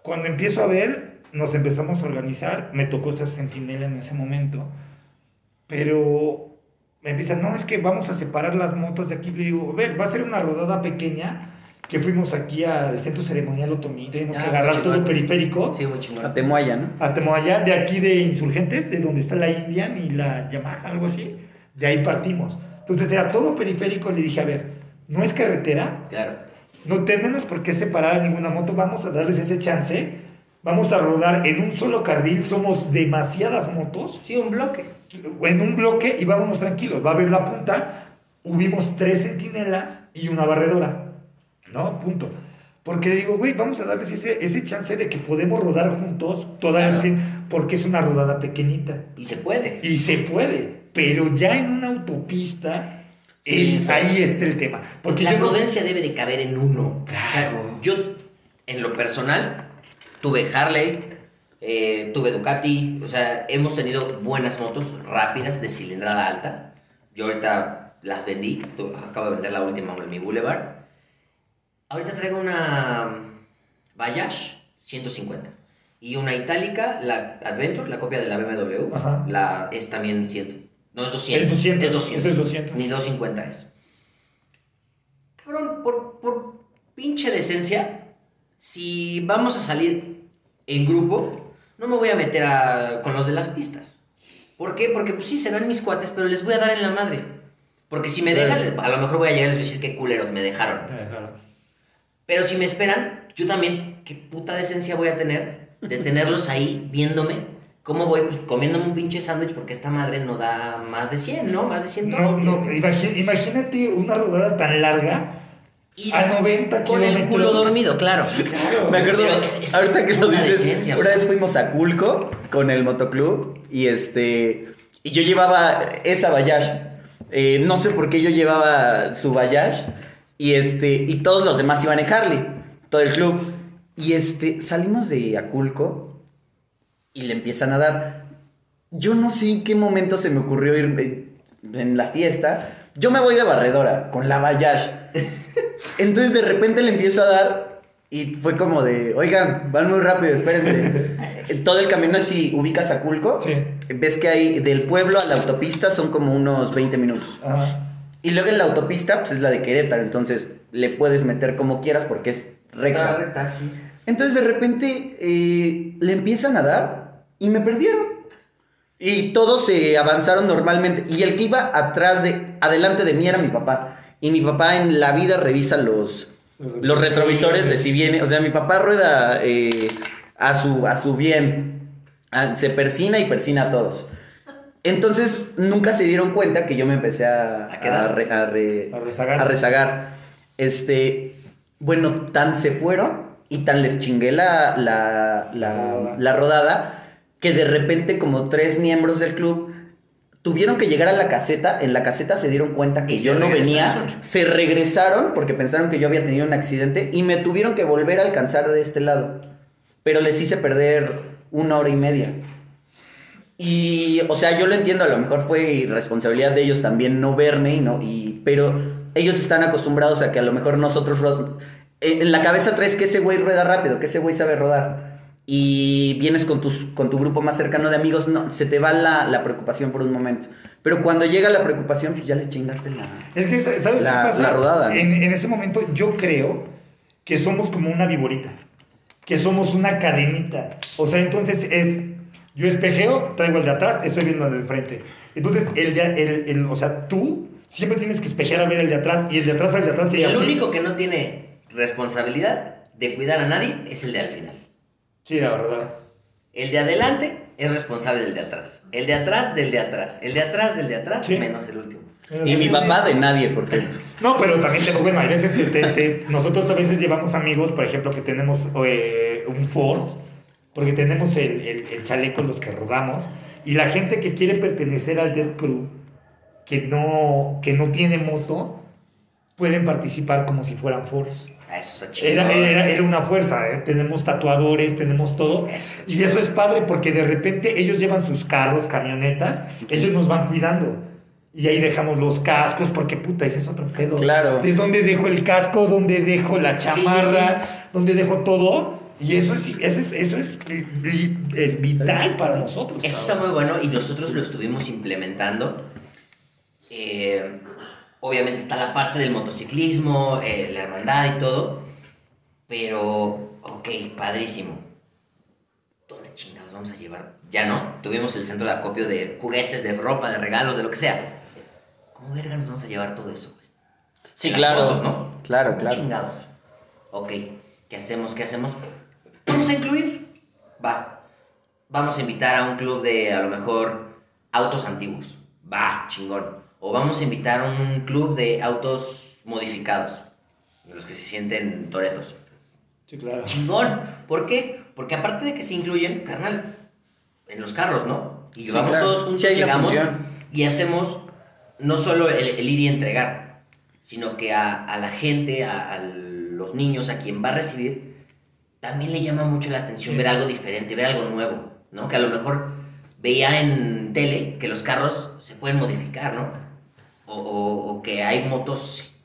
Cuando empiezo a ver, nos empezamos a organizar. Me tocó ser sentinela en ese momento. Pero me empiezan, no, es que vamos a separar las motos de aquí. Le digo, a ver, va a ser una rodada pequeña que fuimos aquí al centro ceremonial Otomí. Tenemos Ah, que agarrar todo el periférico. Sí, muy chingón. A Temoaya, ¿no? A Temoaya, de aquí de Insurgentes, de donde está la Indian y la Yamaha, algo así. De ahí partimos. Entonces era todo periférico. Le dije, a ver, no es carretera, Claro. no tenemos por qué separar a ninguna moto, vamos a darles ese chance. Vamos a rodar en un solo carril, somos demasiadas motos, Sí, un bloque. En un bloque y vámonos tranquilos. Va a haber la punta, hubimos tres centinelas y una barredora. ¿No? Punto. Porque le digo, güey, vamos a darles ese, ese chance de que podemos rodar juntos, todas Claro. las- porque es una rodada pequeñita. Y se puede. Y se puede, pero ya en una autopista, Sí, es, ahí está el tema. Porque la no- prudencia debe de caber en uno. O sea, Claro. yo, en lo personal, tuve Harley, eh, tuve Ducati, o sea, hemos tenido buenas motos rápidas de cilindrada alta. Yo ahorita las vendí, acabo de vender la última en mi Boulevard. Ahorita traigo una Bayash 150 y una itálica, la Adventure, la copia de la BMW, Ajá. la es también 100. No es 200, Es 200, es 200. ese es 200. Ni 250 es. Cabrón, por, por pinche decencia, si vamos a salir en grupo, no me voy a meter a- con los de las pistas. ¿Por qué? Porque pues sí, serán mis cuates, pero les voy a dar en la madre. Porque si me dejan, les- a lo mejor voy a llegar y les voy a decir qué culeros me dejaron. Pero si me esperan, yo también, qué puta decencia voy a tener de tenerlos ahí viéndome. ¿Cómo voy? Pues comiéndome un pinche sándwich porque esta madre no da más de 100, ¿no? Más de 120. No, no, imagínate una rodada tan larga Y a 90 con el kilómetros. culo dormido, claro. Claro. Me acuerdo, es- es ahorita que lo dices, decencia, una vez fuimos a Culco con el motoclub y este, y yo llevaba esa Bayash. Eh, no sé por qué yo llevaba su Bayash y este, y todos los demás iban en Harley, todo el club. Y este, salimos de Aculco y le empiezan a dar. Yo no sé en qué momento se me ocurrió ir en la fiesta. Yo me voy de barredora con la Bayash. Entonces de repente le empiezo a dar y fue como de, oigan, van muy rápido, espérense. [laughs] Todo el camino, si ubicas a Culco, Sí. ves que hay del pueblo a la autopista son como unos 20 minutos. Ajá. Y luego en la autopista, pues es la de Querétaro, entonces le puedes meter como quieras porque es recta. Ah, recta, sí. Entonces de repente eh, le empiezan a dar y me perdieron. Y todos se avanzaron normalmente. Y el que iba atrás de, adelante de mí era mi papá. Y mi papá en la vida revisa los, los retrovisores de si viene. O sea, mi papá rueda eh, a, su, a su bien. Ah, Se persina y persina a todos. Entonces nunca se dieron cuenta que yo me empecé a, ¿A quedar? a re- a re- A rezagar. a rezagar. Este, bueno, tan se fueron y tan les chingué la, la, la, Rodada. la rodada que de repente como tres miembros del club tuvieron que llegar a la caseta. En la caseta se dieron cuenta que yo no venía. Se regresaron porque pensaron que yo había tenido un accidente y me tuvieron que volver a alcanzar de este lado. Pero les hice perder una hora y media. Y, o sea, yo lo entiendo, a lo mejor fue irresponsabilidad de ellos también no verme, y no, y, pero ellos están acostumbrados a que a lo mejor nosotros, ro- eh, en la cabeza traes que ese güey rueda rápido, que ese güey sabe rodar, y vienes con, tus, con tu grupo más cercano de amigos, no, se te va la, la preocupación por un momento. Pero cuando llega la preocupación, pues ya les chingaste la... Es que, ¿sabes La- qué pasa? la rodada. En, en ese momento yo creo que somos como una viborita. Que somos una cadenita. O sea, entonces es... Yo espejeo, traigo el de atrás, estoy viendo el de frente. Entonces, el de, el, el- o sea, tú siempre tienes que espejear a ver el de atrás y el de atrás al de atrás y Y el así. único que no tiene responsabilidad de cuidar a nadie es el de al final. Sí, la verdad. El de adelante es responsable del de atrás. El de atrás del de atrás. El de atrás del de atrás, Sí. menos el último. Y mi papá de nadie, porque... [laughs] No, pero también te, bueno, hay veces te, te- te- nosotros a veces llevamos amigos, por ejemplo, que tenemos eh, un Force, porque tenemos el, el, el chaleco en los que rodamos, y la gente que quiere pertenecer al Dead Crew, que no, que no tiene moto, pueden participar como si fueran Force. Eso está chido. Era, era, era una fuerza, ¿eh? tenemos tatuadores, tenemos todo. Eso, Y eso es padre porque de repente ellos llevan sus carros, camionetas, ellos nos van cuidando. Y ahí dejamos los cascos, porque puta, ese es otro pedo. Claro. De dónde dejo el casco, dónde dejo la sí, chamarra, dónde dejo todo. Y eso es, eso es, eso es, es vital para nosotros. Eso cabrón. está muy bueno y nosotros lo estuvimos implementando. Eh, obviamente está la parte del motociclismo, eh, la hermandad y todo. Pero, ok, padrísimo. ¿Dónde chingados vamos a llevar? Ya no, tuvimos el centro de acopio de juguetes, de ropa, de regalos, de lo que sea. ¿Cómo verga nos vamos a llevar todo eso? güey? Sí, Las claro. fotos, ¿no? Claro, ¿Cómo claro. Chingados. Ok, ¿qué hacemos? ¿Qué hacemos? Vamos a incluir. Va. Vamos a invitar a un club de a lo mejor autos antiguos. Va, chingón. O vamos a invitar a un club de autos modificados. De los que se sienten toretos. Sí, claro. Chingón. ¿Por qué? Porque aparte de que se incluyen, carnal, en los carros, ¿no? Y Sí, vamos claro. todos juntos, Sí, llegamos y hacemos no solo el, el ir y entregar, sino que a, a la gente, a, a los niños, a quien va a recibir, también le llama mucho la atención ver algo diferente, ver algo nuevo, ¿no? Que a lo mejor veía en tele que los carros se pueden modificar, ¿no? O, o- o que hay motos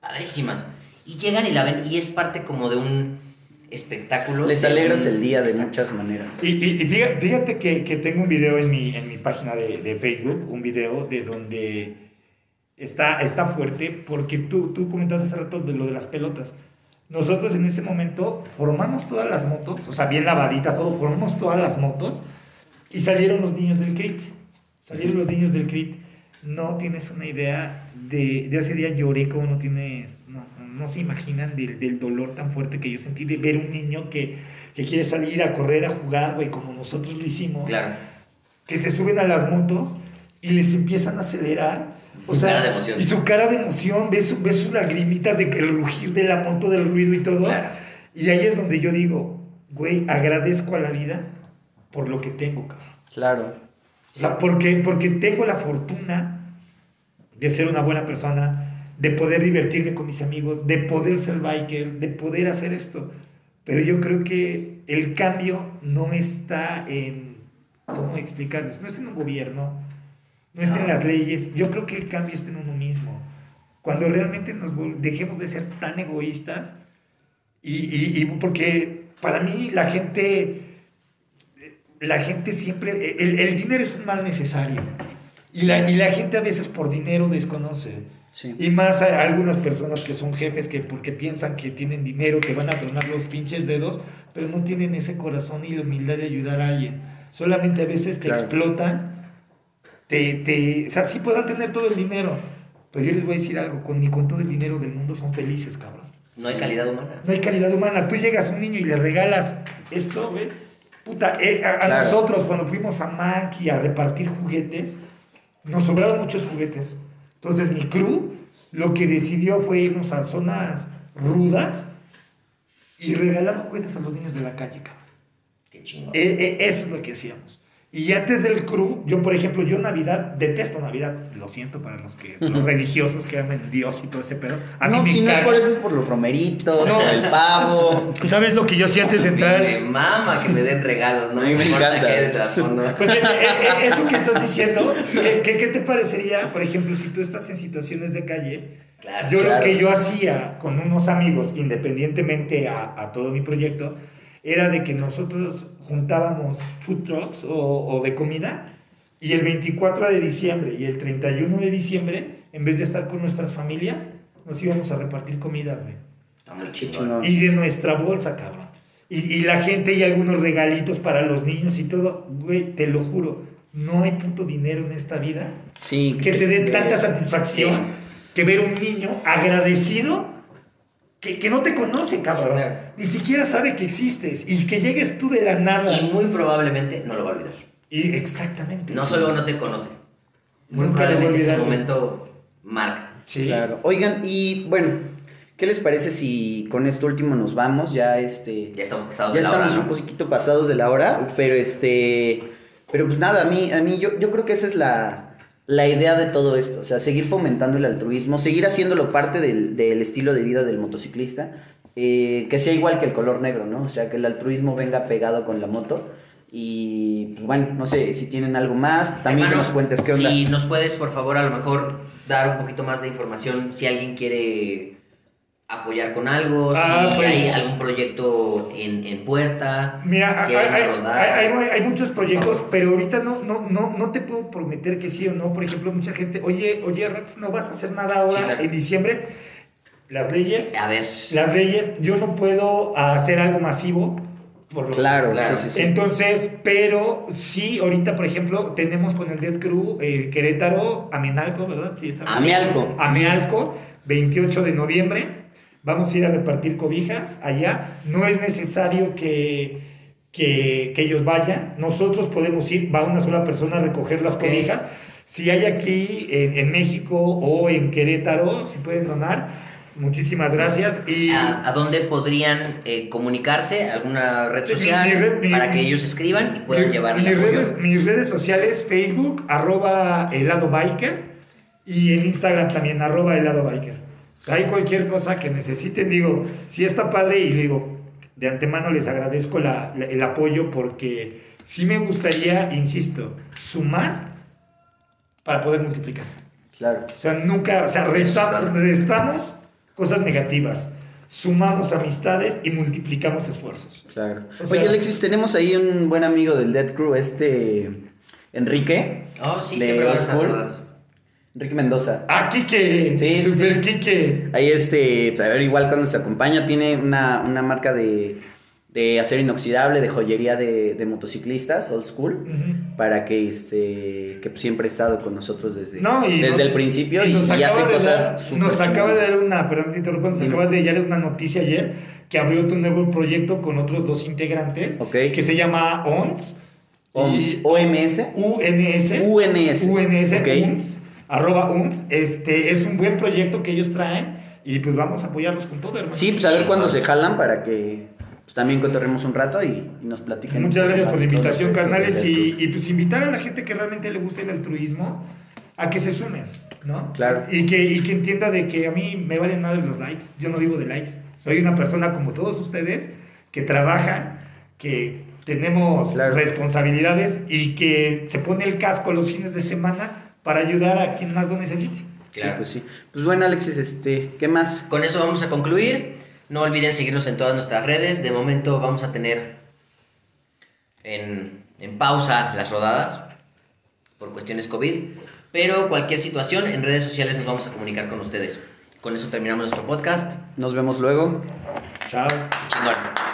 padrísimas. Y llegan y la ven y es parte como de un espectáculo. Les alegras un- el día de Exacto. muchas maneras. Y, y- y fíjate, fíjate que, que tengo un video en mi, en mi página de, de Facebook, un video de donde está, está fuerte, porque tú, tú comentaste hace rato de lo de las pelotas. Nosotros en ese momento formamos todas las motos, o sea, bien lavaditas, todo, formamos todas las motos y salieron los niños del CRIT. Salieron los niños del CRIT. No tienes una idea de, de ese día lloré como no tienes, no, no se imaginan del, del dolor tan fuerte que yo sentí de ver un niño que, que quiere salir a correr, a jugar, güey, como nosotros lo hicimos Claro. que se suben a las motos y les empiezan a acelerar. Su cara de emoción. Y su cara de emoción, ves, su- ves sus lagrimitas de que el rugir de la moto, del ruido y todo. Claro. Y ahí es donde yo digo, güey, agradezco a la vida por lo que tengo, cabrón. Claro. O sea, porque, porque tengo la fortuna de ser una buena persona, de poder divertirme con mis amigos, de poder ser biker, de poder hacer esto. Pero yo creo que el cambio no está en, ¿cómo explicarles? No está en un gobierno, no está en las leyes. Yo creo que el cambio está en uno mismo. Cuando realmente nos dejemos de ser tan egoístas y, y- y porque para mí la gente la gente siempre, el, el dinero es un mal necesario. Y la, y la gente a veces por dinero desconoce. Sí. Y más a algunas personas que son jefes que porque piensan que tienen dinero te van a tronar los pinches dedos, pero no tienen ese corazón y la humildad de ayudar a alguien. Solamente a veces te Claro. explotan, te, te, o sea, sí podrán tener todo el dinero, pero yo les voy a decir algo, con, ni con todo el dinero del mundo son felices, cabrón. No hay calidad humana. No hay calidad humana. Tú llegas a un niño y le regalas esto, güey. Puta, eh, a, nosotros cuando fuimos a Mankey a repartir juguetes, nos sobraron muchos juguetes. Entonces mi crew lo que decidió fue irnos a zonas rudas y regalar juguetes a los niños de la calle, cabrón. Qué chingón. Eh, eh, eso es lo que hacíamos. Y antes del crew, yo por ejemplo, yo Navidad, detesto Navidad, lo siento para los que los religiosos que aman Dios y todo ese pedo. A mí no, me si no es por eso, es por los romeritos, No. por el pavo. [laughs] ¿Sabes lo que yo hacía antes de entrar? Me mama que me den regalos, no A mí me me encanta. que de trasfondo. [laughs] Pues, eh, eh, eh, eso que estás diciendo, ¿qué, qué, qué te parecería, por ejemplo, si tú estás en situaciones de calle? Claro, yo claro. lo que yo hacía con unos amigos, independientemente a, a todo mi proyecto, era de que nosotros juntábamos food trucks o, o de comida y el 24 de diciembre y el 31 de diciembre, en vez de estar con nuestras familias, nos íbamos a repartir comida, güey. Está muy chingón. Y de nuestra bolsa, cabrón. Y, y la gente y algunos regalitos para los niños y todo. Güey, te lo juro, no hay puto dinero en esta vida Sí. que te dé de tanta satisfacción Sí. que ver un niño agradecido que, que no te conoce, cabrón. Sí, claro. Ni siquiera sabe que existes y que llegues tú de la nada. Y muy probablemente no lo va a olvidar. Y exactamente. No solo no te conoce. Muy probablemente ese momento marca. Sí. Claro. Oigan, y bueno, ¿qué les parece si con esto último nos vamos? Ya este. Ya estamos pasados Ya de la hora, estamos ¿no? un poquito pasados de la hora, pero este. Pero pues nada, a mí, a mí yo, yo creo que esa es la, la idea de todo esto. O sea, seguir fomentando el altruismo, seguir haciéndolo parte del, del estilo de vida del motociclista. eh, que sea igual que el color negro, ¿no? O sea, que el altruismo venga pegado con la moto. Y pues bueno, no sé si tienen algo más. También que nos cuentes qué onda. Si nos puedes, por favor, a lo mejor dar un poquito más de información si alguien quiere apoyar con algo, Ah, si pues. hay algún proyecto en, en puerta, Mira, si hay, hay, hay- una rodada. hay- hay- hay muchos proyectos, pero ahorita no, no, no, no te puedo prometer que sí o no. Por ejemplo, mucha gente, oye, oye, Rex, no vas a hacer nada ahora Sí, claro. en diciembre. Las leyes, A ver, las leyes, yo no puedo hacer algo masivo. Por lo- Claro, Claro. sí, sí, sí. Entonces, pero sí, ahorita, por ejemplo, tenemos con el Dead Crew eh, Querétaro, Amenalco, ¿verdad? Sí, es Amealco. Amealco, 28 de noviembre. Vamos a ir a repartir cobijas allá. No es necesario que, que, que ellos vayan. Nosotros podemos ir, va una sola persona a recoger las cobijas. Si hay aquí en, en México o en Querétaro, si pueden donar, muchísimas gracias. Y ¿a, a dónde podrían eh, comunicarse? ¿Alguna red mi- social mi red- mi- para que ellos escriban y puedan llevar el mis redes, mis redes sociales, Facebook, arroba helado biker, y en Instagram también, arroba helado biker. Hay cualquier cosa que necesiten, digo, si está padre, y digo, de antemano les agradezco la- la- el apoyo porque sí me gustaría, insisto, sumar para poder multiplicar. Claro. O sea, nunca, o sea, restamos, restamos cosas negativas, sumamos amistades y multiplicamos esfuerzos. Claro. O sea- Oye, Alexis, tenemos ahí un buen amigo del Dead Crew, este Enrique. Oh, sí, de siempre Old School. Enrique Mendoza. Ah, Kike. Sí, sí, Super sí. Kike. Ahí este, pues, a ver, igual cuando se acompaña, tiene una, una marca de, de acero inoxidable, de joyería de, de motociclistas, old school, para que este, que pues, siempre ha estado con nosotros desde, No, y desde el principio y, hace cosas dar- Nos acaba de dar una, perdón, te interrumpo, nos Dime. acaba de dar una noticia ayer que abrió otro nuevo proyecto con otros dos integrantes Ok. que se llama ONS. OMS, OMS. UNS. UNS. UNS. Ok. UNS, arroba UNS. Este es un buen proyecto que ellos traen y pues vamos a apoyarlos con todo, hermano. Sí, pues a ver cuándo se jalan para que pues, también cotorremos un rato y, y nos platiquen. Muchas un poco gracias por la invitación, carnales. Y, y, pues invitar a la gente que realmente le guste el altruismo a que se sumen, ¿no? Claro. Y que, y que entienda de que a mí me valen madre los likes. Yo no vivo de likes. Soy una persona como todos ustedes que trabajan, que tenemos Claro. responsabilidades y que se pone el casco los fines de semana para ayudar a quien más lo necesite. Sí, Claro. pues sí. Pues bueno, Alexis, este, ¿qué más? Con eso vamos a concluir. No olviden seguirnos en todas nuestras redes. De momento vamos a tener en, en pausa las rodadas por cuestiones COVID. Pero cualquier situación en redes sociales nos vamos a comunicar con ustedes. Con eso terminamos nuestro podcast. Nos vemos luego. Chao. Chingón.